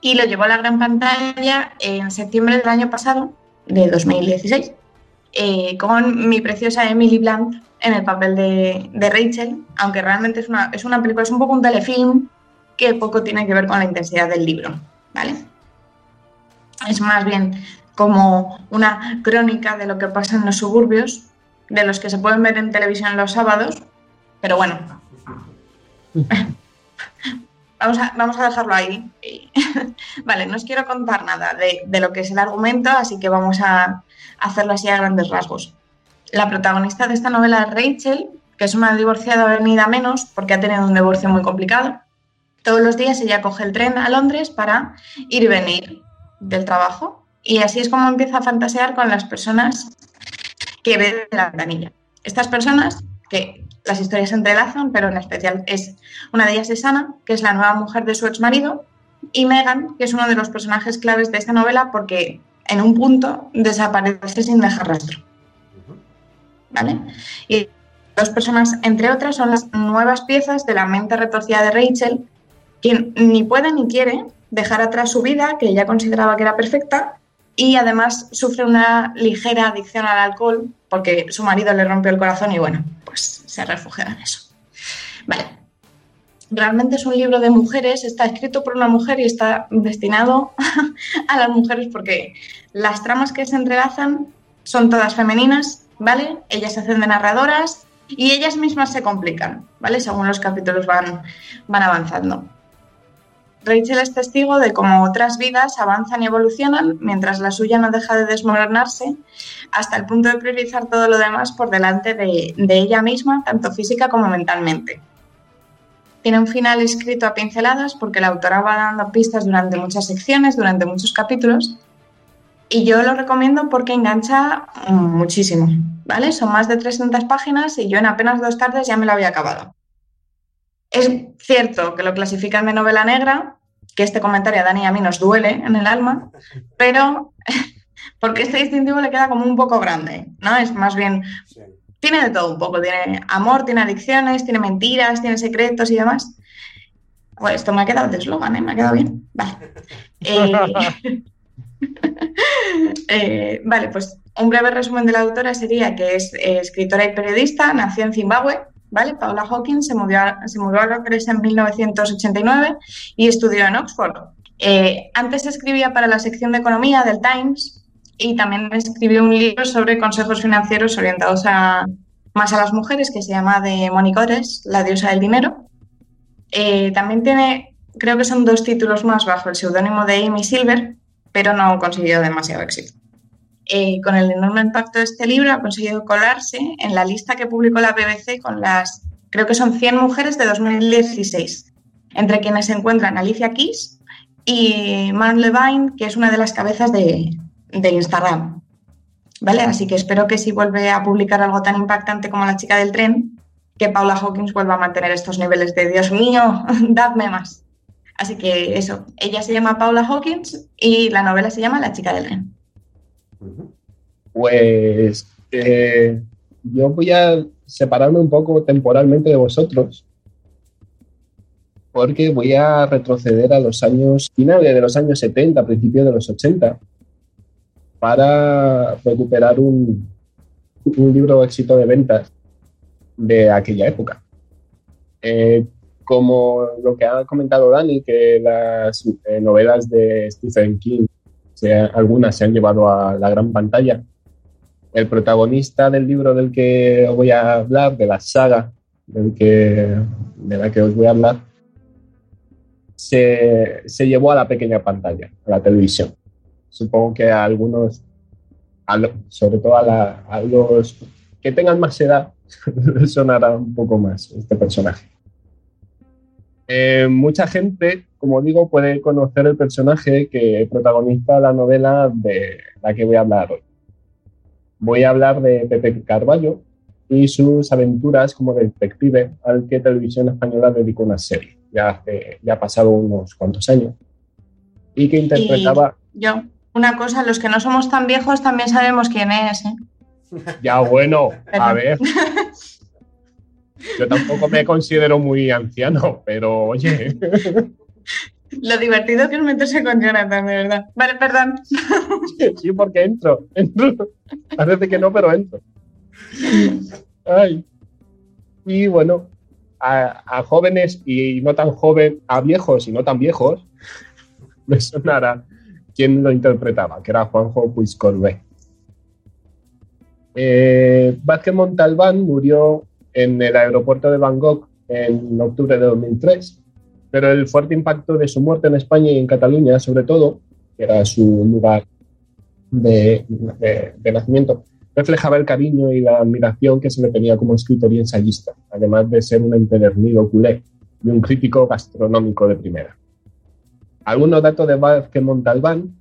Y lo llevó a la gran pantalla en septiembre del año pasado, de 2016, eh, con mi preciosa Emily Blunt en el papel de, de Rachel, aunque realmente es una, es una película, es un poco un telefilm que poco tiene que ver con la intensidad del libro, ¿vale? Es más bien como una crónica de lo que pasa en los suburbios, de los que se pueden ver en televisión los sábados, pero bueno. Vamos a, vamos a dejarlo ahí. vale, no os quiero contar nada de, de lo que es el argumento, así que vamos a hacerlo así a grandes rasgos. La protagonista de esta novela es Rachel, que es una divorciada venida menos porque ha tenido un divorcio muy complicado. Todos los días ella coge el tren a Londres para ir y venir del trabajo. Y así es como empieza a fantasear con las personas que ve de la ventanilla. Estas personas, que las historias se entrelazan, pero en especial es una de ellas es Ana, que es la nueva mujer de su ex marido, y Megan, que es uno de los personajes claves de esta novela porque en un punto desaparece sin dejar rastro. ¿Vale? Y dos personas, entre otras, son las nuevas piezas de la mente retorcida de Rachel, quien ni puede ni quiere dejar atrás su vida, que ella consideraba que era perfecta, y además sufre una ligera adicción al alcohol porque su marido le rompió el corazón y bueno, pues se refugia en eso. Vale. Realmente es un libro de mujeres, está escrito por una mujer y está destinado a las mujeres porque las tramas que se entrelazan son todas femeninas, ¿vale? Ellas se hacen de narradoras y ellas mismas se complican, ¿vale? Según los capítulos van, van avanzando. Rachel es testigo de cómo otras vidas avanzan y evolucionan mientras la suya no deja de desmoronarse hasta el punto de priorizar todo lo demás por delante de, de ella misma, tanto física como mentalmente. Tiene un final escrito a pinceladas porque la autora va dando pistas durante muchas secciones, durante muchos capítulos, y yo lo recomiendo porque engancha muchísimo, ¿vale? Son más de 300 páginas y yo en apenas dos tardes ya me lo había acabado. Es cierto que lo clasifican de novela negra, que este comentario a Dani y a mí nos duele en el alma, pero porque este distintivo le queda como un poco grande, ¿no? Es más bien, Sí. tiene de todo un poco, tiene amor, tiene adicciones, tiene mentiras, tiene secretos y demás. Bueno, esto me ha quedado de eslogan, ¿eh? Me ha quedado bien. Vale. Eh, eh, vale, pues un breve resumen de la autora sería que es eh, escritora y periodista, nació en Zimbabue, ¿vale? Paula Hawkins se mudó a, se mudó a Londres en 1989 y estudió en Oxford. Eh, antes escribía para la sección de economía del Times y también escribió un libro sobre consejos financieros orientados a, más a las mujeres que se llama de Monicores, la diosa del dinero. Eh, también tiene, creo que son dos títulos más bajo el seudónimo de Amy Silver, pero no consiguió demasiado éxito. Eh, con el enorme impacto de este libro ha conseguido colarse en la lista que publicó la BBC con las, creo que son 100 mujeres de 2016, entre quienes se encuentran Alicia Keys y Man Levine, que es una de las cabezas de, Instagram. ¿Vale? Así que espero que si vuelve a publicar algo tan impactante como La chica del tren, que Paula Hawkins vuelva a mantener estos niveles de Dios mío, dadme más. Así que eso, ella se llama Paula Hawkins y la novela se llama La chica del Ren. Pues eh, yo voy a separarme un poco temporalmente de vosotros porque voy a retroceder a los años finales de los años 70, principios de los 80, para recuperar un, un libro éxito de ventas de aquella época. Eh, como lo que ha comentado Dani, que las eh, novelas de Stephen King, se- algunas se han llevado a la gran pantalla. El protagonista del libro del que os voy a hablar, de la saga del que, de la que os voy a hablar, se, se llevó a la pequeña pantalla, a la televisión. Supongo que a algunos, a lo- sobre todo a, la- a los que tengan más edad, sonará un poco más este personaje. Eh, mucha gente, como digo, puede conocer el personaje que protagoniza la novela de la que voy a hablar hoy. Voy a hablar de Pepe Carballo y sus aventuras como detective al que Televisión Española dedicó una serie, ya, hace, ya ha pasado unos cuantos años, y que interpretaba, Yo, una cosa, los que no somos tan viejos también sabemos quién es. ¿eh? ya bueno, a ver, yo tampoco me considero muy anciano, pero oye, Lo divertido que es meterse con Jonathan, de verdad. Vale, perdón. sí, porque entro, entro, parece que no, pero entro. Ay. Y bueno, a, jóvenes y no tan jóvenes, a viejos y no tan viejos, me sonará quién lo interpretaba, que era Juanjo Puig Corbé. Eh, Vázquez Montalbán murió en el aeropuerto de Bangkok en octubre de 2003, pero el fuerte impacto de su muerte en España y en Cataluña, sobre todo, que era su lugar de, nacimiento, reflejaba el cariño y la admiración que se le tenía como escritor y ensayista, además de ser un empedernido culé y un crítico gastronómico de primera. Algunos datos de Vázquez Montalbán,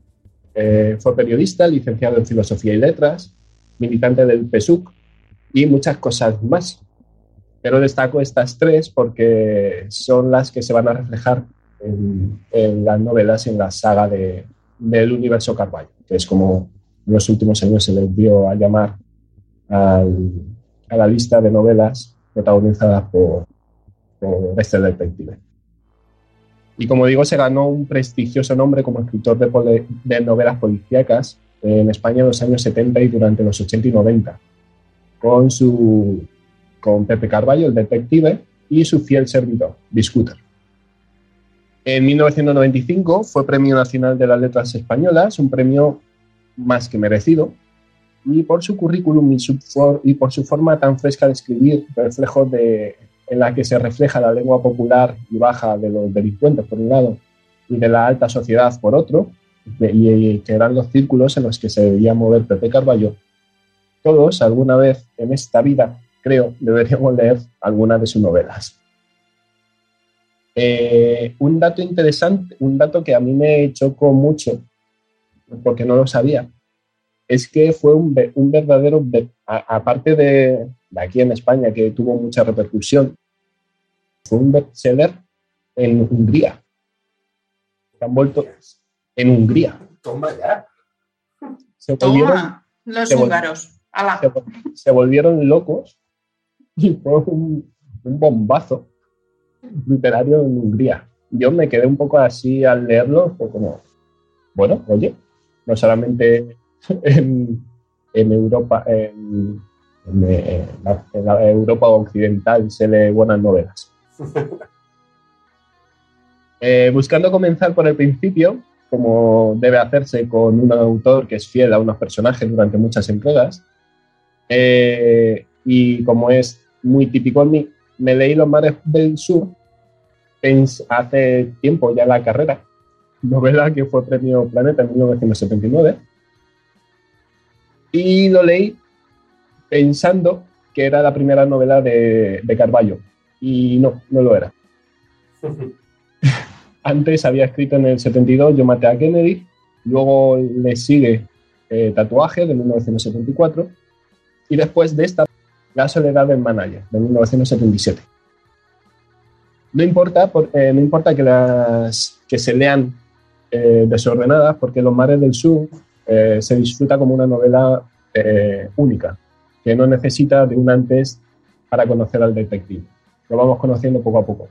eh, fue periodista, licenciado en Filosofía y Letras, militante del PSUC y muchas cosas más. Pero destaco estas tres porque son las que se van a reflejar en, en las novelas, en la saga de, del universo Carballo, que es como en los últimos años se les dio a llamar al- a la lista de novelas protagonizadas por, por este detective. Y como digo, se ganó un prestigioso nombre como escritor de, de novelas policíacas en España en los años 70 y durante los 80 y 90, con, su, con Pepe Carballo, el detective, y su fiel servidor, Biscuter. En 1995 fue Premio Nacional de las Letras Españolas, un premio más que merecido, y por su currículum y, por su forma tan fresca de escribir, reflejo de, en la que se refleja la lengua popular y baja de los delincuentes, por un lado, y de la alta sociedad, por otro, y, y que eran los círculos en los que se debía mover Pepe Carballo, todos, alguna vez en esta vida, creo, deberíamos leer alguna de sus novelas. Eh, un dato interesante, un dato que a mí me chocó mucho, porque no lo sabía, es que fue un, ve- un verdadero, aparte de, de aquí en España, que tuvo mucha repercusión, fue un bestseller en Hungría. Se han vuelto en Hungría. Toma ya. Se volvieron, Toma, los se vol- húngaros. Se volvieron locos y fue un, un bombazo literario en Hungría. Yo me quedé un poco así al leerlo, fue como, bueno, oye, no solamente en, en Europa, en, en, la, en la Europa occidental se lee buenas novelas. Eh, buscando comenzar por el principio, como debe hacerse con un autor que es fiel a unos personajes durante muchas entregas, eh, y como es muy típico en mí, me leí Los mares del sur hace tiempo ya en la carrera, novela que fue premio Planeta en 1979, y lo leí pensando que era la primera novela de, de Carballo, y no, no lo era. Antes había escrito en el 72 Yo maté a Kennedy, luego le sigue eh, Tatuaje de 1974 y después de esta La soledad del manager de 1977. No importa, por- eh, no importa que, las, que se lean eh, desordenadas, porque Los Mares del Sur eh, se disfruta como una novela única, que no necesita de un antes para conocer al detective. Lo vamos conociendo poco a poco.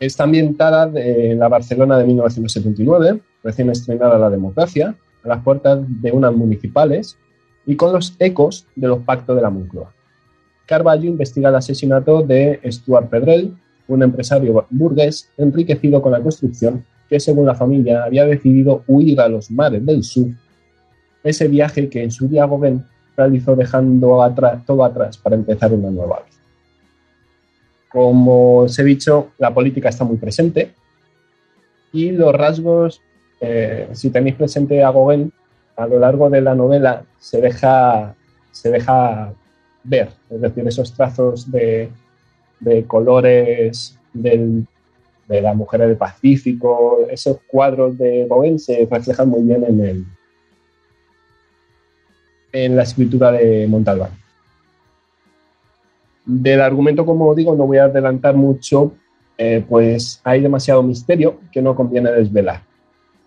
Está ambientada en la Barcelona de 1979, recién estrenada la democracia, a las puertas de unas municipales y con los ecos de los pactos de la Moncloa. Carballo investiga el asesinato de Stuart Pedrell, un empresario burgués enriquecido con la construcción que, según la familia, había decidido huir a los mares del sur. Ese viaje que en su día Gauguin realizó dejando atrás, todo atrás para empezar una nueva vida. Como os he dicho, la política está muy presente y los rasgos, eh, si tenéis presente a Gauguin, a lo largo de la novela se deja, se deja ver, es decir, esos trazos de, de colores de la mujer del Pacífico, esos cuadros de Gauguin se reflejan muy bien en, el, en la escritura de Montalbán. Del argumento, como digo, no voy a adelantar mucho, eh, pues hay demasiado misterio que no conviene desvelar.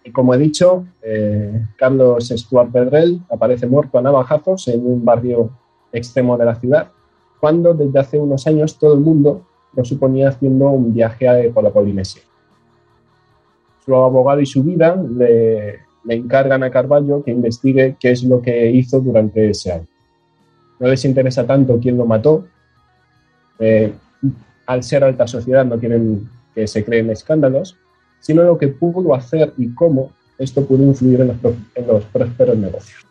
Y como he dicho, eh, Carlos Stuart Pedrell aparece muerto a navajazos en un barrio extremo de la ciudad, cuando desde hace unos años todo el mundo lo suponía haciendo un viaje por la Polinesia. Su abogado y su vida le, le encargan a Carballo que investigue qué es lo que hizo durante ese año. No les interesa tanto quién lo mató. eh, al ser alta sociedad no quieren que se creen escándalos, sino lo que pudo hacer y cómo esto pudo influir en los, en los prósperos negocios.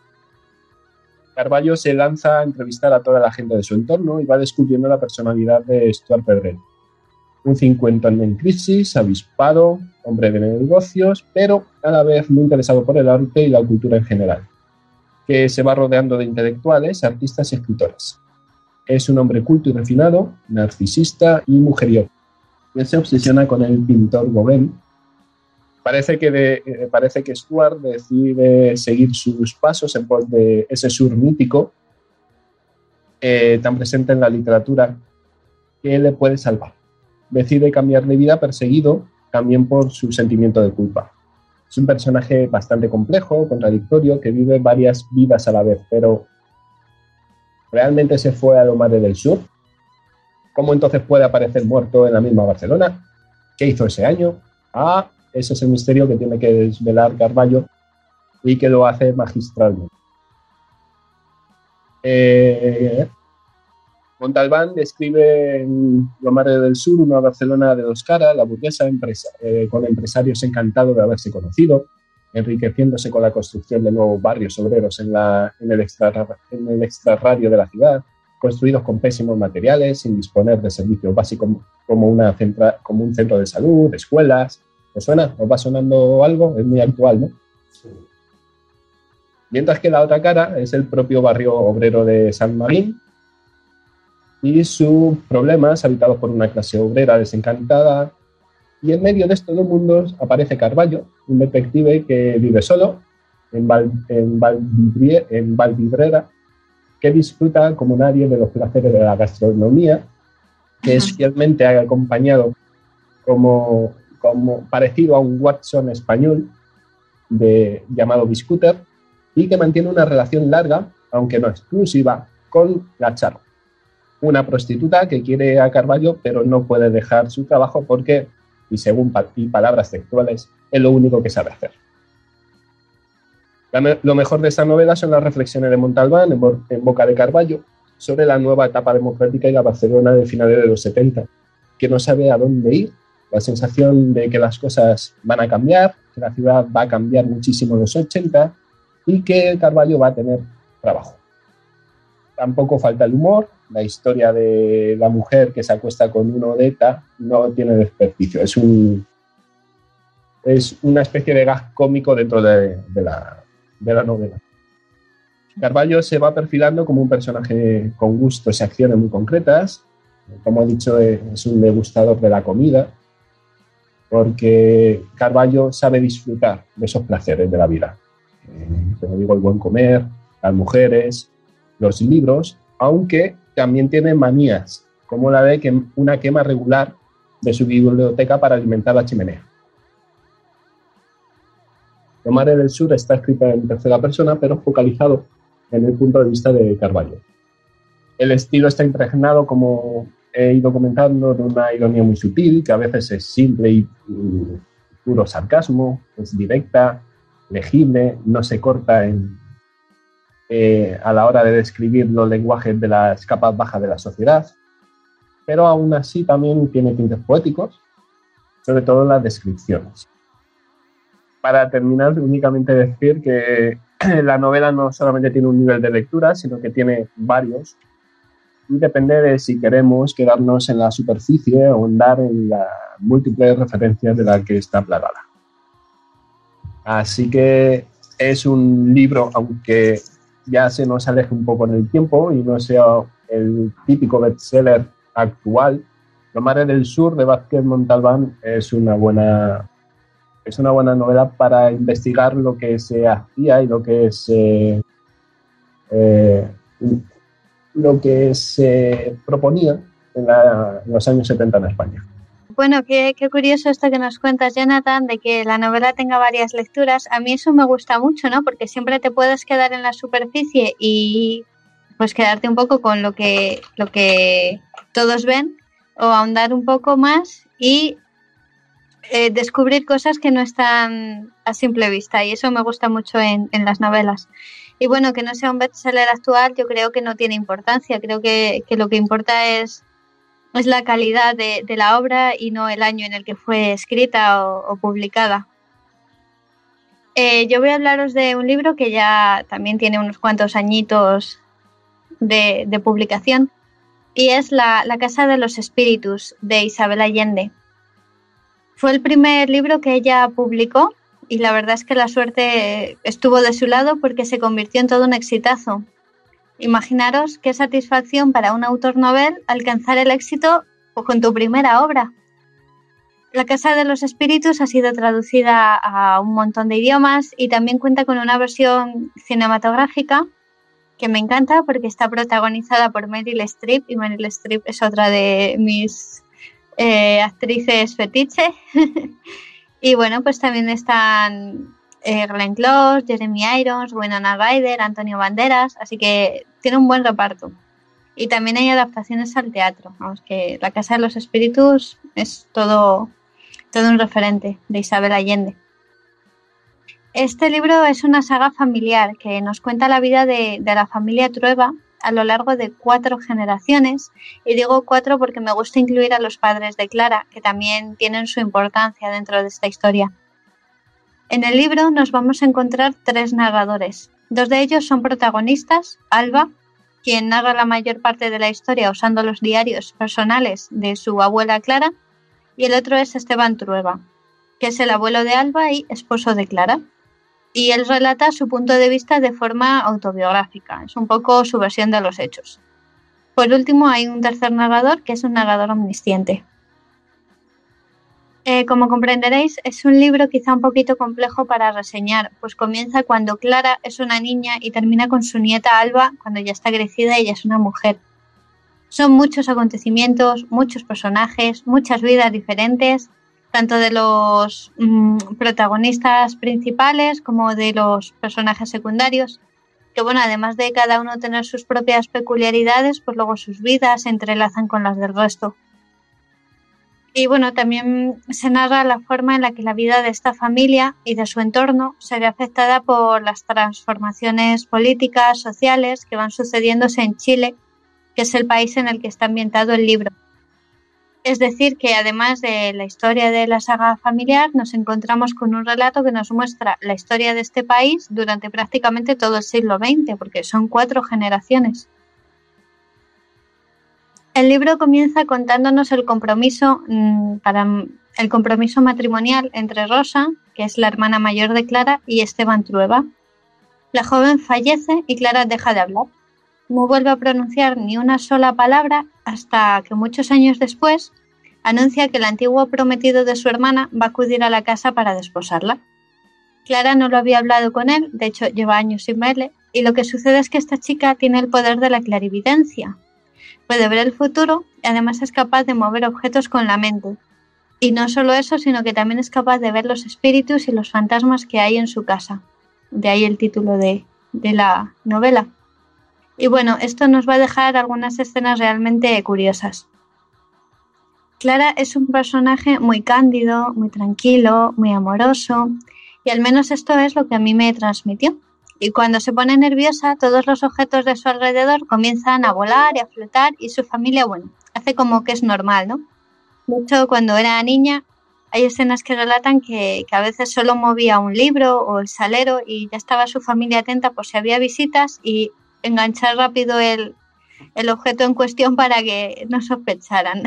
Carballo se lanza a entrevistar a toda la gente de su entorno y va descubriendo la personalidad de Stuart Pedrell. Un cincuentón en crisis, avispado, hombre de negocios, pero a la vez muy interesado por el arte y la cultura en general, que se va rodeando de intelectuales, artistas y escritores. Es un hombre culto y refinado, narcisista y mujeriego. Él se obsesiona con el pintor Gauguin. Parece que, de- eh, parece que Stuart decide seguir sus pasos en pos de ese sur mítico eh, tan presente en la literatura que le puede salvar. Decide cambiar de vida perseguido también por su sentimiento de culpa. Es un personaje bastante complejo, contradictorio, que vive varias vidas a la vez, pero ¿realmente se fue a los mares del sur? ¿Cómo entonces puede aparecer muerto en la misma Barcelona? ¿Qué hizo ese año? Ah, ese es el misterio que tiene que desvelar Carballo y que lo hace magistralmente. Eh, Montalbán describe en Los Mares del Sur una Barcelona de dos caras, la burguesa empresa, eh, con empresarios encantados de haberse conocido, enriqueciéndose con la construcción de nuevos barrios obreros en, el, extra, extrarradio de la ciudad, construidos con pésimos materiales, sin disponer de servicios básicos como un centro de salud, escuelas. ¿Os suena? ¿Os va sonando algo? Es muy actual, ¿no? Mientras que la otra cara es el propio barrio obrero de San Marín y sus problemas habitados por una clase obrera desencantada. Y en medio de estos dos mundos aparece Carballo, un detective que vive solo en, Val, en, Valvibrie, en Valvibrera, que disfruta como nadie de los placeres de la gastronomía, que es fielmente acompañado como, como parecido a un Watson español de, llamado Biscuter y que mantiene una relación larga, aunque no exclusiva, con la Charo, una prostituta que quiere a Carballo pero no puede dejar su trabajo porque, y según y palabras textuales, es lo único que sabe hacer. Lo mejor de esta novela son las reflexiones de Montalbán en, en, boca de Carballo sobre la nueva etapa democrática y la Barcelona de finales de los 70, que no sabe a dónde ir, la sensación de que las cosas van a cambiar, que la ciudad va a cambiar muchísimo en los 80 y que Carballo va a tener trabajo. Tampoco falta el humor, la historia de la mujer que se acuesta con uno de ETA no tiene desperdicio, es, un, es una especie de gas cómico dentro de, la, de la novela. Carballo se va perfilando como un personaje con gustos y acciones muy concretas. Como he dicho, es un degustador de la comida, porque Carballo sabe disfrutar de esos placeres de la vida. Eh, como digo, el buen comer, las mujeres, los libros, aunque también tiene manías, como la de que una quema regular de su biblioteca para alimentar la chimenea. Lo Mare del Sur está escrita en tercera persona, pero focalizado en el punto de vista de Carballo. El estilo está impregnado, como he ido comentando, de una ironía muy sutil, que a veces es simple y, y puro sarcasmo, es directa, legible, no se corta eh, a la hora de describir los lenguajes de las capas bajas de la sociedad, pero aún así también tiene tintes poéticos, sobre todo en las descripciones. Para terminar, únicamente decir que la novela no solamente tiene un nivel de lectura, sino que tiene varios. Depende de si queremos quedarnos en la superficie o andar en las múltiples referencias de la que está plagada. Así que es un libro, aunque ya se nos aleje un poco en el tiempo y no sea el típico bestseller actual. Lo Mare del Sur de Vázquez Montalbán es una buena es una buena novela para investigar lo que se hacía y lo que se eh, lo que se proponía en, los años 70 en España. Bueno, qué, qué, curioso esto que nos cuentas, Jonathan, de que la novela tenga varias lecturas. A mí eso me gusta mucho, ¿no? Porque siempre te puedes quedar en la superficie y pues quedarte un poco con lo que, lo que todos ven o ahondar un poco más y eh, descubrir cosas que no están a simple vista y eso me gusta mucho en, en, las novelas. Y bueno, que no sea un bestseller actual yo creo que no tiene importancia, creo que, que lo que importa es, es la calidad de, la obra y no el año en el que fue escrita o, o publicada. Eh, yo voy a hablaros de un libro que ya también tiene unos cuantos añitos de, de publicación y es la, la Casa de los Espíritus de Isabel Allende. Fue el primer libro que ella publicó y la verdad es que la suerte estuvo de su lado porque se convirtió en todo un exitazo. Imaginaros qué satisfacción para un autor novel alcanzar el éxito con tu primera obra. La Casa de los Espíritus ha sido traducida a un montón de idiomas y también cuenta con una versión cinematográfica que me encanta porque está protagonizada por Meryl Streep y Meryl Streep es otra de mis eh, actrices fetiche. y bueno, pues también están eh, Glenn Close, Jeremy Irons, Winona Ryder, Antonio Banderas, así que tiene un buen reparto. Y también hay adaptaciones al teatro. Vamos, que La Casa de los Espíritus es todo, todo un referente de Isabel Allende. Este libro es una saga familiar que nos cuenta la vida de, de la familia Trueba, a lo largo de cuatro generaciones, y digo cuatro porque me gusta incluir a los padres de Clara, que también tienen su importancia dentro de esta historia. En el libro nos vamos a encontrar tres narradores. Dos de ellos son protagonistas, Alba, quien narra la mayor parte de la historia usando los diarios personales de su abuela Clara, y el otro es Esteban Trueba, que es el abuelo de Alba y esposo de Clara y él relata su punto de vista de forma autobiográfica, es un poco su versión de los hechos. Por último, hay un tercer narrador que es un narrador omnisciente. Eh, como comprenderéis, es un libro quizá un poquito complejo para reseñar, pues comienza cuando Clara es una niña y termina con su nieta Alba cuando ya está crecida y ella es una mujer. Son muchos acontecimientos, muchos personajes, muchas vidas diferentes tanto de los mmm, protagonistas principales como de los personajes secundarios, que bueno, además de cada uno tener sus propias peculiaridades, pues luego sus vidas se entrelazan con las del resto. Y bueno, también se narra la forma en la que la vida de esta familia y de su entorno se ve afectada por las transformaciones políticas, sociales que van sucediéndose en Chile, que es el país en el que está ambientado el libro. Es decir, que además de la historia de la saga familiar, nos encontramos con un relato que nos muestra la historia de este país durante prácticamente todo el siglo XX, porque son cuatro generaciones. El libro comienza contándonos el compromiso mmm, para el compromiso matrimonial entre Rosa, que es la hermana mayor de Clara, y Esteban Trueba. La joven fallece y Clara deja de hablar. No vuelve a pronunciar ni una sola palabra hasta que muchos años después anuncia que el antiguo prometido de su hermana va a acudir a la casa para desposarla. Clara no lo había hablado con él, de hecho lleva años sin verle, y lo que sucede es que esta chica tiene el poder de la clarividencia. Puede ver el futuro y además es capaz de mover objetos con la mente, Y no solo eso, sino que también es capaz de ver los espíritus y los fantasmas que hay en su casa. De ahí el título de, de la novela. Y bueno, esto nos va a dejar algunas escenas realmente curiosas. Clara es un personaje muy cándido, muy tranquilo, muy amoroso, y al menos esto es lo que a mí me transmitió. Y cuando se pone nerviosa, todos los objetos de su alrededor comienzan a volar y a flotar, y su familia, bueno, hace como que es normal, ¿no? De hecho, cuando era niña, hay escenas que relatan que, a veces solo movía un libro o el salero y ya estaba su familia atenta por si había visitas y enganchar rápido el, el objeto en cuestión para que no sospecharan.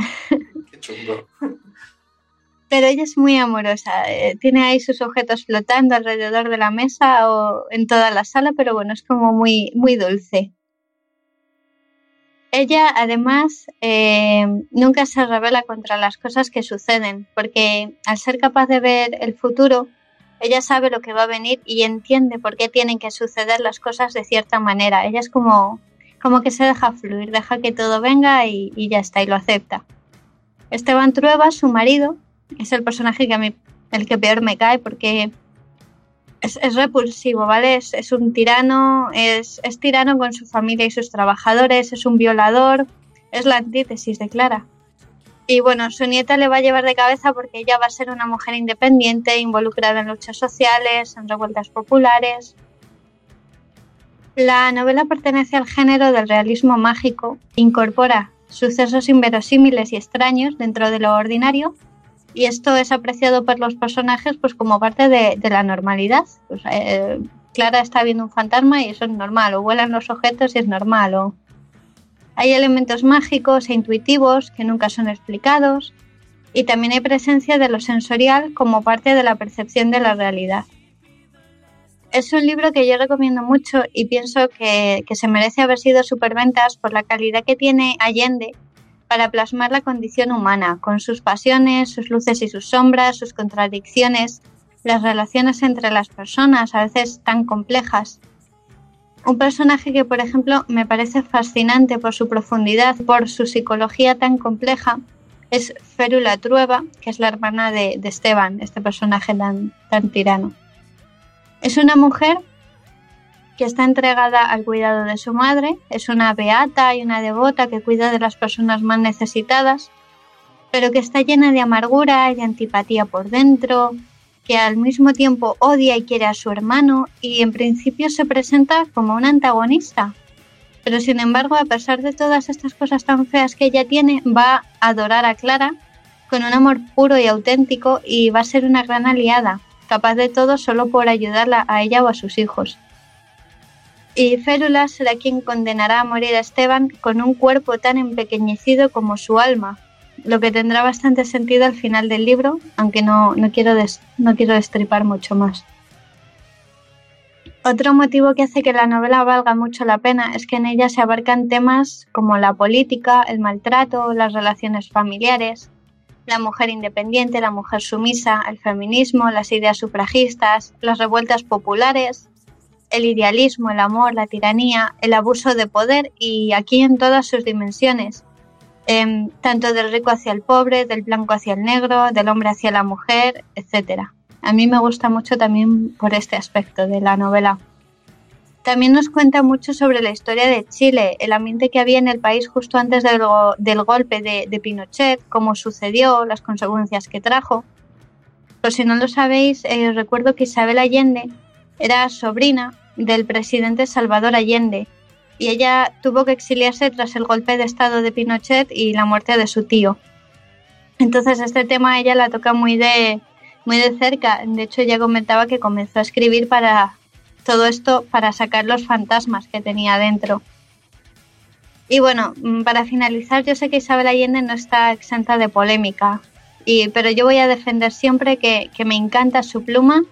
Pero ella es muy amorosa, eh, tiene ahí sus objetos flotando alrededor de la mesa o en toda la sala, pero bueno, es como muy, muy dulce. Ella además eh, nunca se revela contra las cosas que suceden, porque al ser capaz de ver el futuro, ella sabe lo que va a venir y entiende por qué tienen que suceder las cosas de cierta manera. Ella es como, como que se deja fluir, deja que todo venga y, y ya está, y lo acepta. Esteban Trueba, su marido, es el personaje que a mí el que peor me cae porque es, repulsivo, ¿vale? Es, un tirano, es, es, tirano con su familia y sus trabajadores, es un violador, es la antítesis de Clara. Y bueno, su nieta le va a llevar de cabeza porque ella va a ser una mujer independiente, involucrada en luchas sociales, en revueltas populares. La novela pertenece al género del realismo mágico, incorpora sucesos inverosímiles y extraños dentro de lo ordinario y esto es apreciado por los personajes pues como parte de, la normalidad. Eh, Clara está viendo un fantasma y eso es normal, o vuelan los objetos y es normal, o hay elementos mágicos e intuitivos que nunca son explicados y también hay presencia de lo sensorial como parte de la percepción de la realidad. Es un libro que yo recomiendo mucho y pienso que, se merece haber sido superventas por la calidad que tiene Allende para plasmar la condición humana, con sus pasiones, sus luces y sus sombras, sus contradicciones, las relaciones entre las personas, a veces tan complejas. Un personaje que, por ejemplo, me parece fascinante por su profundidad, por su psicología tan compleja, es Férula Trueba, que es la hermana de, Esteban, este personaje tan, tirano. Es una mujer que está entregada al cuidado de su madre, es una beata y una devota que cuida de las personas más necesitadas, pero que está llena de amargura y antipatía por dentro, que al mismo tiempo odia y quiere a su hermano y en principio se presenta como un antagonista. Pero sin embargo, a pesar de todas estas cosas tan feas que ella tiene, va a adorar a Clara con un amor puro y auténtico y va a ser una gran aliada capaz de todo solo por ayudarla a ella o a sus hijos. Y Férula será quien condenará a morir a Esteban con un cuerpo tan empequeñecido como su alma, lo que tendrá bastante sentido al final del libro, aunque no, no, quiero, no quiero destripar mucho más. Otro motivo que hace que la novela valga mucho la pena es que en ella se abarcan temas como la política, el maltrato, las relaciones familiares, la mujer independiente, la mujer sumisa, el feminismo, las ideas sufragistas, las revueltas populares, el idealismo, el amor, la tiranía, el abuso de poder y aquí en todas sus dimensiones, em, tanto del rico hacia el pobre, del blanco hacia el negro, del hombre hacia la mujer, etc. A mí me gusta mucho también por este aspecto de la novela. También nos cuenta mucho sobre la historia de Chile, el ambiente que había en el país justo antes del, golpe de, Pinochet, cómo sucedió, las consecuencias que trajo. Por si no lo sabéis, eh, recuerdo que Isabel Allende era sobrina del presidente Salvador Allende y ella tuvo que exiliarse tras el golpe de Estado de Pinochet y la muerte de su tío. Entonces este tema ella la toca muy de, muy de cerca. De hecho, ella comentaba que comenzó a escribir para, todo esto para sacar los fantasmas que tenía dentro. Y bueno, mm, para finalizar, yo sé que Isabel Allende no está exenta de polémica, pero yo voy a defender siempre que me encanta su pluma,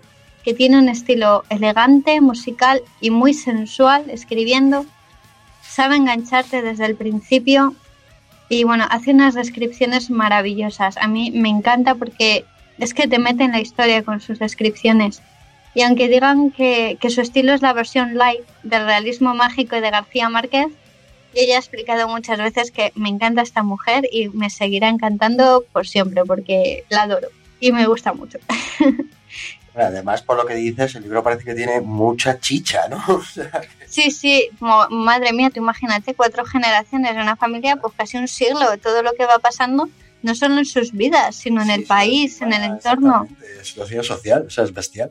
que tiene un estilo elegante, musical y muy sensual escribiendo. Sabe engancharte desde el principio y bueno, hace unas descripciones maravillosas. A mí me encanta porque es que te mete en la historia con sus descripciones. Y aunque digan que, su estilo es la versión light del realismo mágico de García Márquez, Yo ya he explicado muchas veces que me encanta esta mujer y me seguirá encantando por siempre porque la adoro y me gusta mucho. Además, por lo que dices, el libro parece que tiene mucha chicha, ¿no? sí, sí, mo- madre mía, tú imagínate cuatro generaciones de una familia, pues casi un siglo, todo lo que va pasando, no solo en sus vidas, sino en el país, en el entorno. Situación social, o sea, es bestial.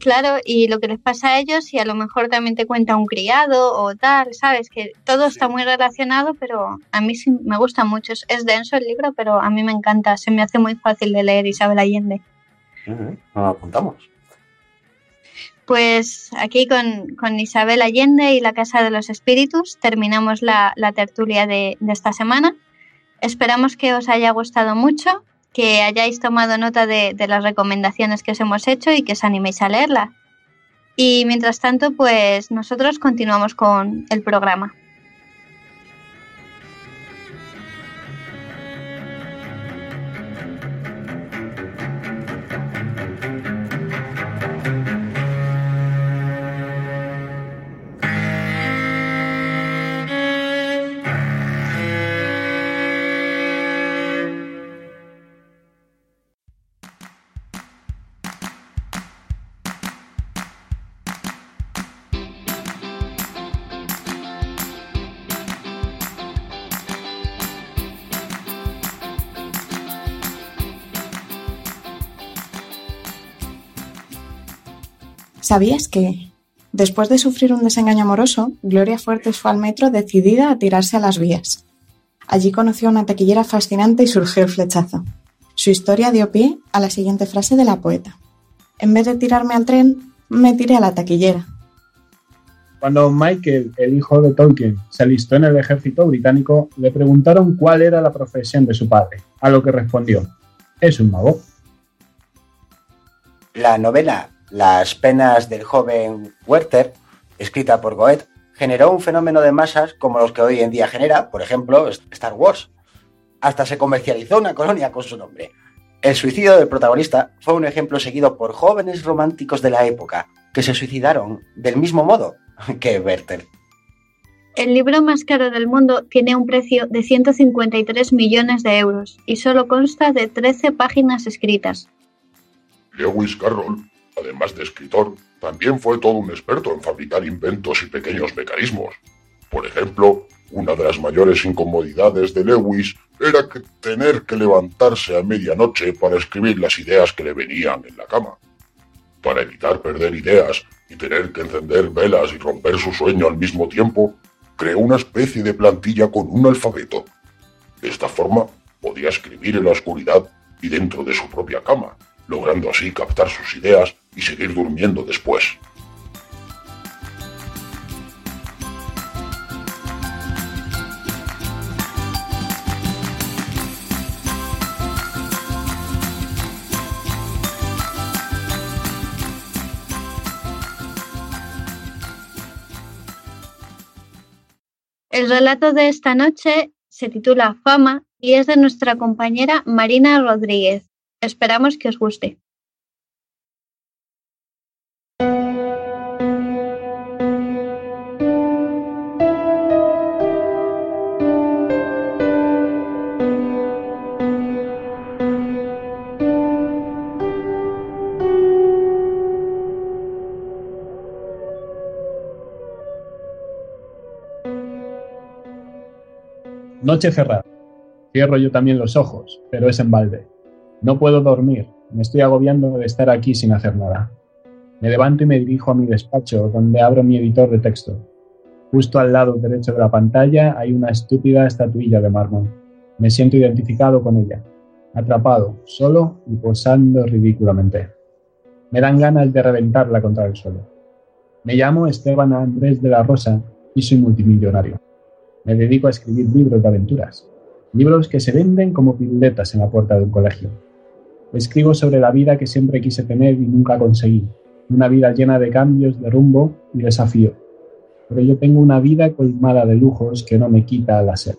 Claro, y lo que les pasa a ellos y a lo mejor también te cuenta un criado o tal, ¿sabes? Que todo está muy relacionado, pero a mí sí me gusta mucho. Es, denso el libro, pero a mí me encanta, se me hace muy fácil de leer Isabel Allende. Ujú, Nos apuntamos. Pues aquí con, con Isabel Allende y la Casa de los Espíritus terminamos la, la tertulia de, esta semana. Esperamos que os haya gustado mucho, que hayáis tomado nota de, de las recomendaciones que os hemos hecho y que os animéis a leerlas. Y mientras tanto, pues nosotros continuamos con el programa. ¿Sabías que, después de sufrir un desengaño amoroso, Gloria Fuertes fue al metro decidida a tirarse a las vías? Allí conoció a una taquillera fascinante y surgió el flechazo. Su historia dio pie a la siguiente frase de la poeta. En vez de tirarme al tren, me tiré a la taquillera. Cuando Michael, el hijo de Tolkien, se alistó en el ejército británico, le preguntaron cuál era la profesión de su padre, a lo que respondió, es un mago. La novela Las penas del joven Werther, escrita por Goethe, generó un fenómeno de masas como los que hoy en día genera, por ejemplo, Star Wars. Hasta se comercializó una colonia con su nombre. El suicidio del protagonista fue un ejemplo seguido por jóvenes románticos de la época, que se suicidaron del mismo modo que Werther. El libro más caro del mundo tiene un precio de 153 millones de euros y solo consta de 13 páginas escritas. Lewis Carroll, además de escritor, también fue todo un experto en fabricar inventos y pequeños mecanismos. Por ejemplo, una de las mayores incomodidades de Lewis era que tener que levantarse a medianoche para escribir las ideas que le venían en la cama. Para evitar perder ideas y tener que encender velas y romper su sueño al mismo tiempo, creó una especie de plantilla con un alfabeto. De esta forma, podía escribir en la oscuridad y dentro de su propia cama, logrando así captar sus ideas y seguir durmiendo después. El relato de esta noche se titula Fama y es de nuestra compañera Marina Rodríguez. Esperamos que os guste. Noche cerrada. Cierro yo también los ojos, pero es en balde. No puedo dormir, me estoy agobiando de estar aquí sin hacer nada. Me levanto y me dirijo a mi despacho, donde abro mi editor de texto. Justo al lado derecho de la pantalla hay una estúpida estatuilla de mármol. Me siento identificado con ella, atrapado, solo y posando ridículamente. Me dan ganas de reventarla contra el suelo. Me llamo Esteban Andrés de la Rosa y soy multimillonario. Me dedico a escribir libros de aventuras, libros que se venden como piruletas en la puerta de un colegio. Escribo sobre la vida que siempre quise tener y nunca conseguí, una vida llena de cambios de rumbo y desafío. Pero yo tengo una vida colmada de lujos que no me quita la sed.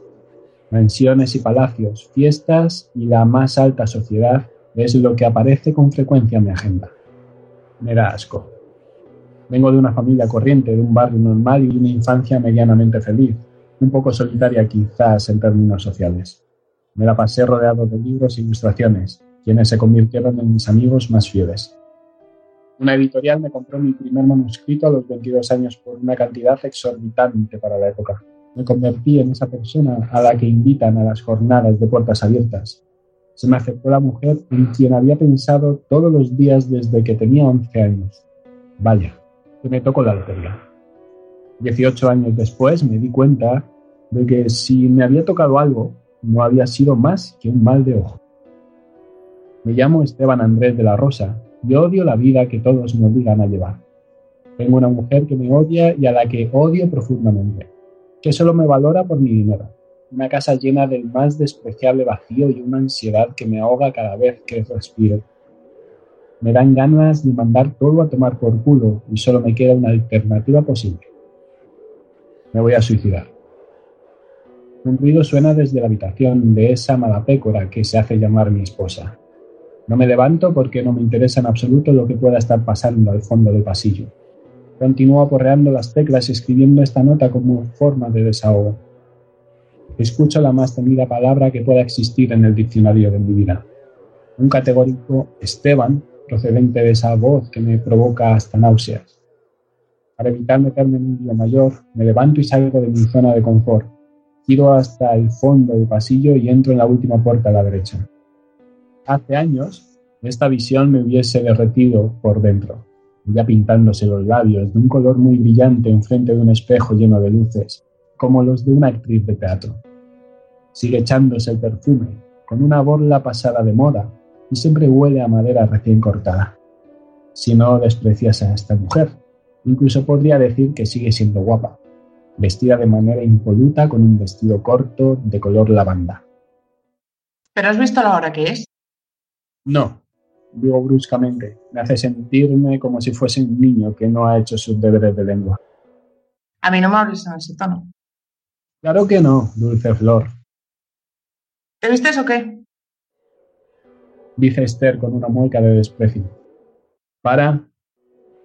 Mansiones y palacios, fiestas y la más alta sociedad es lo que aparece con frecuencia en mi agenda. Me da asco. Vengo de una familia corriente, de un barrio normal y una infancia medianamente feliz. Un poco solitaria quizás en términos sociales. Me la pasé rodeado de libros e ilustraciones, quienes se convirtieron en mis amigos más fieles. Una editorial me compró mi primer manuscrito a los 22 años por una cantidad exorbitante para la época. Me convertí en esa persona a la que invitan a las jornadas de puertas abiertas. Se me aceptó la mujer en quien había pensado todos los días desde que tenía 11 años. Vaya, que me tocó la lotería. 18 años después me di cuenta de que si me había tocado algo, no había sido más que un mal de ojo. Me llamo Esteban Andrés de la Rosa y odio la vida que todos me obligan a llevar. Tengo una mujer que me odia y a la que odio profundamente, que solo me valora por mi dinero. Una casa llena del más despreciable vacío y una ansiedad que me ahoga cada vez que respiro. Me dan ganas de mandar todo a tomar por culo y solo me queda una alternativa posible. Me voy a suicidar. Un ruido suena desde la habitación de esa malapécora que se hace llamar mi esposa. No me levanto porque no me interesa en absoluto lo que pueda estar pasando al fondo del pasillo. Continúo aporreando las teclas y escribiendo esta nota como forma de desahogo. Escucho la más temida palabra que pueda existir en el diccionario de mi vida. Un categórico Esteban, procedente de esa voz que me provoca hasta náuseas. Para evitar meterme en un lío mayor, me levanto y salgo de mi zona de confort Giro hasta el fondo del pasillo y entro en la última puerta a la derecha. Hace años, esta visión me hubiese derretido por dentro, ya pintándose los labios de un color muy brillante enfrente de un espejo lleno de luces, como los de una actriz de teatro. Sigue echándose el perfume, con una borla pasada de moda, y siempre huele a madera recién cortada. Si no desprecias a esta mujer, incluso podría decir que sigue siendo guapa, vestida de manera impoluta con un vestido corto de color lavanda. ¿Pero has visto la hora que es? No, digo bruscamente. Me hace sentirme como si fuese un niño que no ha hecho sus deberes de lengua. A mí no me hables en ese tono. Claro que no, dulce flor. ¿Te vistes o qué? Dice Esther con una mueca de desprecio. Para,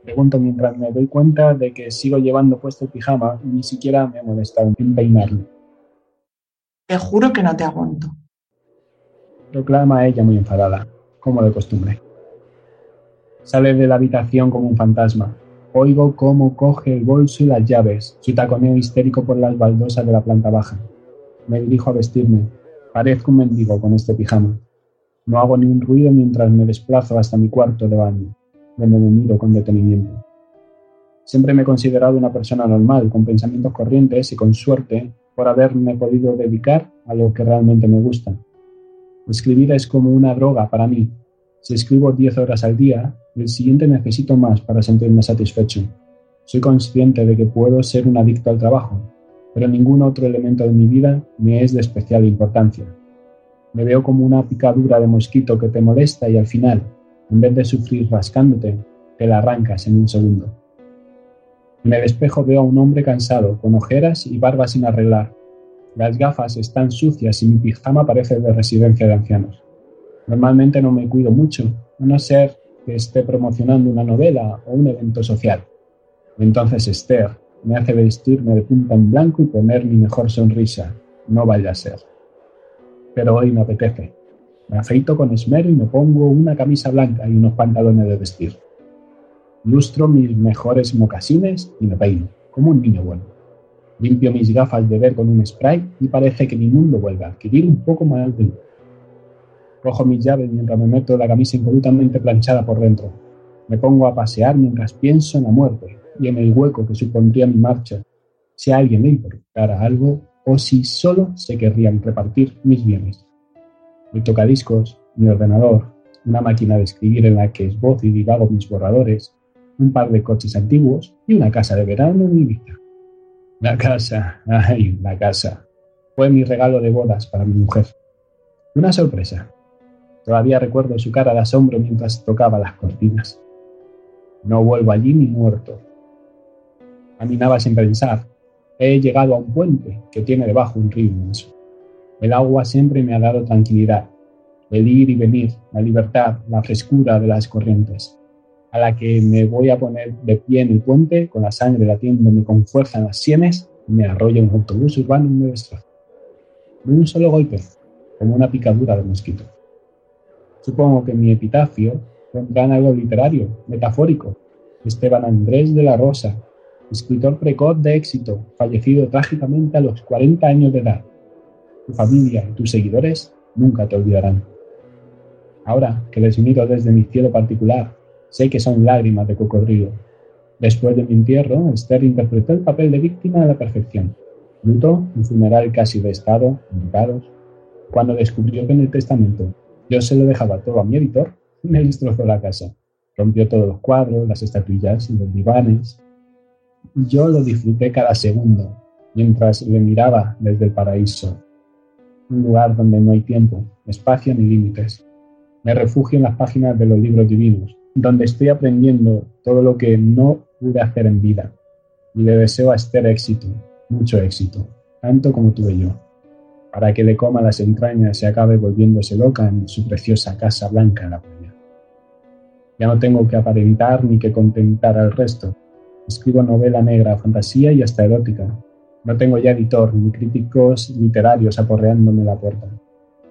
Pregunto mientras me doy cuenta de que sigo llevando puesto el pijama y ni siquiera me ha molestado en peinarlo. Te juro que no te aguanto. Proclama ella muy enfadada, como de costumbre. Sale de la habitación como un fantasma. Oigo cómo coge el bolso y las llaves, su taconeo histérico por las baldosas de la planta baja. Me dirijo a vestirme. Parezco un mendigo con este pijama. No hago ni un ruido mientras me desplazo hasta mi cuarto de baño donde me miro con detenimiento. Siempre me he considerado una persona normal, con pensamientos corrientes y con suerte por haberme podido dedicar a lo que realmente me gusta. Escribir es como una droga para mí. Si escribo 10 horas al día, el siguiente necesito más para sentirme satisfecho. Soy consciente de que puedo ser un adicto al trabajo, pero ningún otro elemento de mi vida me es de especial importancia. Me veo como una picadura de mosquito que te molesta y al final, en vez de sufrir rascándote, te la arrancas en un segundo. En el espejo veo a un hombre cansado, con ojeras y barba sin arreglar. Las gafas están sucias y mi pijama parece de residencia de ancianos. Normalmente no me cuido mucho, a no ser que esté promocionando una novela o un evento social. Entonces Esther me hace vestirme de punta en blanco y poner mi mejor sonrisa. No vaya a ser. Pero hoy me apetece. Me afeito con esmero y me pongo una camisa blanca y unos pantalones de vestir. Lustro mis mejores mocasines y me peino, como un niño bueno. Limpio mis gafas de ver con un spray y parece que mi mundo vuelve a adquirir un poco más de luz. Cojo mis llaves mientras me meto la camisa impolutamente planchada por dentro. Me pongo a pasear mientras pienso en la muerte y en el hueco que supondría mi marcha si a alguien le importara algo o si solo se querrían repartir mis bienes mi tocadiscos, mi ordenador, una máquina de escribir en la que esbozo y divago mis borradores, un par de coches antiguos y una casa de verano en Ibiza. La casa, ay, la casa. Fue mi regalo de bodas para mi mujer. Una sorpresa. Todavía recuerdo su cara de asombro mientras tocaba las cortinas. No vuelvo allí ni muerto. Caminaba sin pensar. He llegado a un puente que tiene debajo un río inmenso. El agua siempre me ha dado tranquilidad, el ir y venir, la libertad, la frescura de las corrientes, a la que me voy a poner de pie en el puente con la sangre latiéndome con fuerza en las sienes me arrolla un autobús urbano y me destroza. De un solo golpe, como una picadura de mosquito. Supongo que mi epitafio pondrán algo literario, metafórico. Esteban Andrés de la Rosa, escritor precoz de éxito, fallecido trágicamente a los 40 años de edad. Tu familia y tus seguidores nunca te olvidarán. Ahora que les miro desde mi cielo particular, sé que son lágrimas de cocodrilo. Después de mi entierro, Esther interpretó el papel de víctima a la perfección. Luto, un funeral casi de estado. Cuando descubrió que en el testamento yo se lo dejaba todo a mi editor, me destrozó la casa. Rompió todos los cuadros, las estatuillas y los divanes. Yo lo disfruté cada segundo, mientras le miraba desde el paraíso. Un lugar donde no hay tiempo, espacio ni límites. Me refugio en las páginas de los libros divinos, donde estoy aprendiendo todo lo que no pude hacer en vida. Y le deseo a Esther éxito, mucho éxito, tanto como tuve yo, para que le coma las entrañas y acabe volviéndose loca en su preciosa casa blanca en la playa. Ya no tengo que aparentar ni que contentar al resto. Escribo novela negra, fantasía y hasta erótica. No tengo ya editor ni críticos literarios aporreándome la puerta.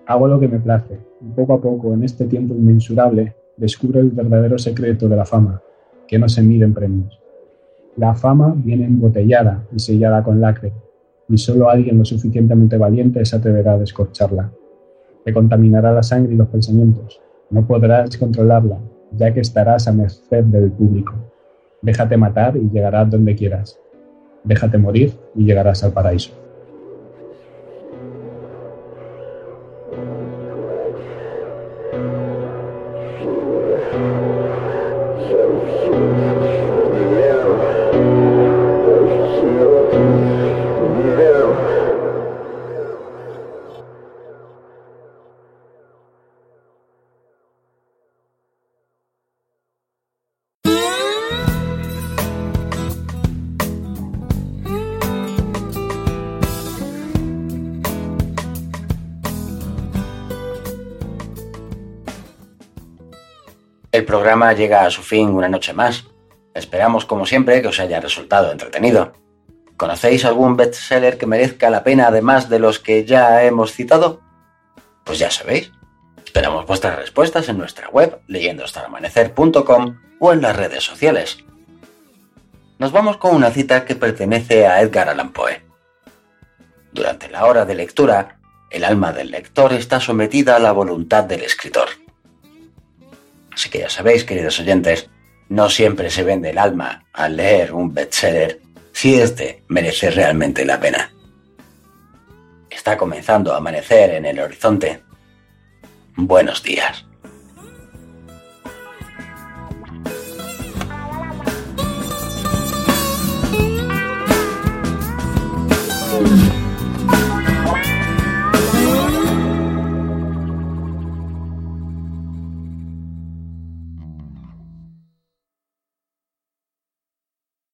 Hago lo que me place y poco a poco, en este tiempo inmensurable, descubro el verdadero secreto de la fama, que no se mide en premios. La fama viene embotellada y sellada con lacre, y solo alguien lo suficientemente valiente se atreverá a descorcharla. Te contaminará la sangre y los pensamientos. No podrás controlarla, ya que estarás a merced del público. Déjate matar y llegarás donde quieras. Déjate morir y llegarás al paraíso. Llega a su fin una noche más. Esperamos, como siempre, que os haya resultado entretenido. ¿Conocéis algún bestseller que merezca la pena además de los que ya hemos citado? Pues ya sabéis. Esperamos vuestras respuestas en nuestra web leyendostaramanecer.com o en las redes sociales. Nos vamos con una cita que pertenece a Edgar Allan Poe. Durante la hora de lectura, el alma del lector está sometida a la voluntad del escritor. Así que ya sabéis, queridos oyentes, no siempre se vende el alma al leer un bestseller si este merece realmente la pena. Está comenzando a amanecer en el horizonte. Buenos días.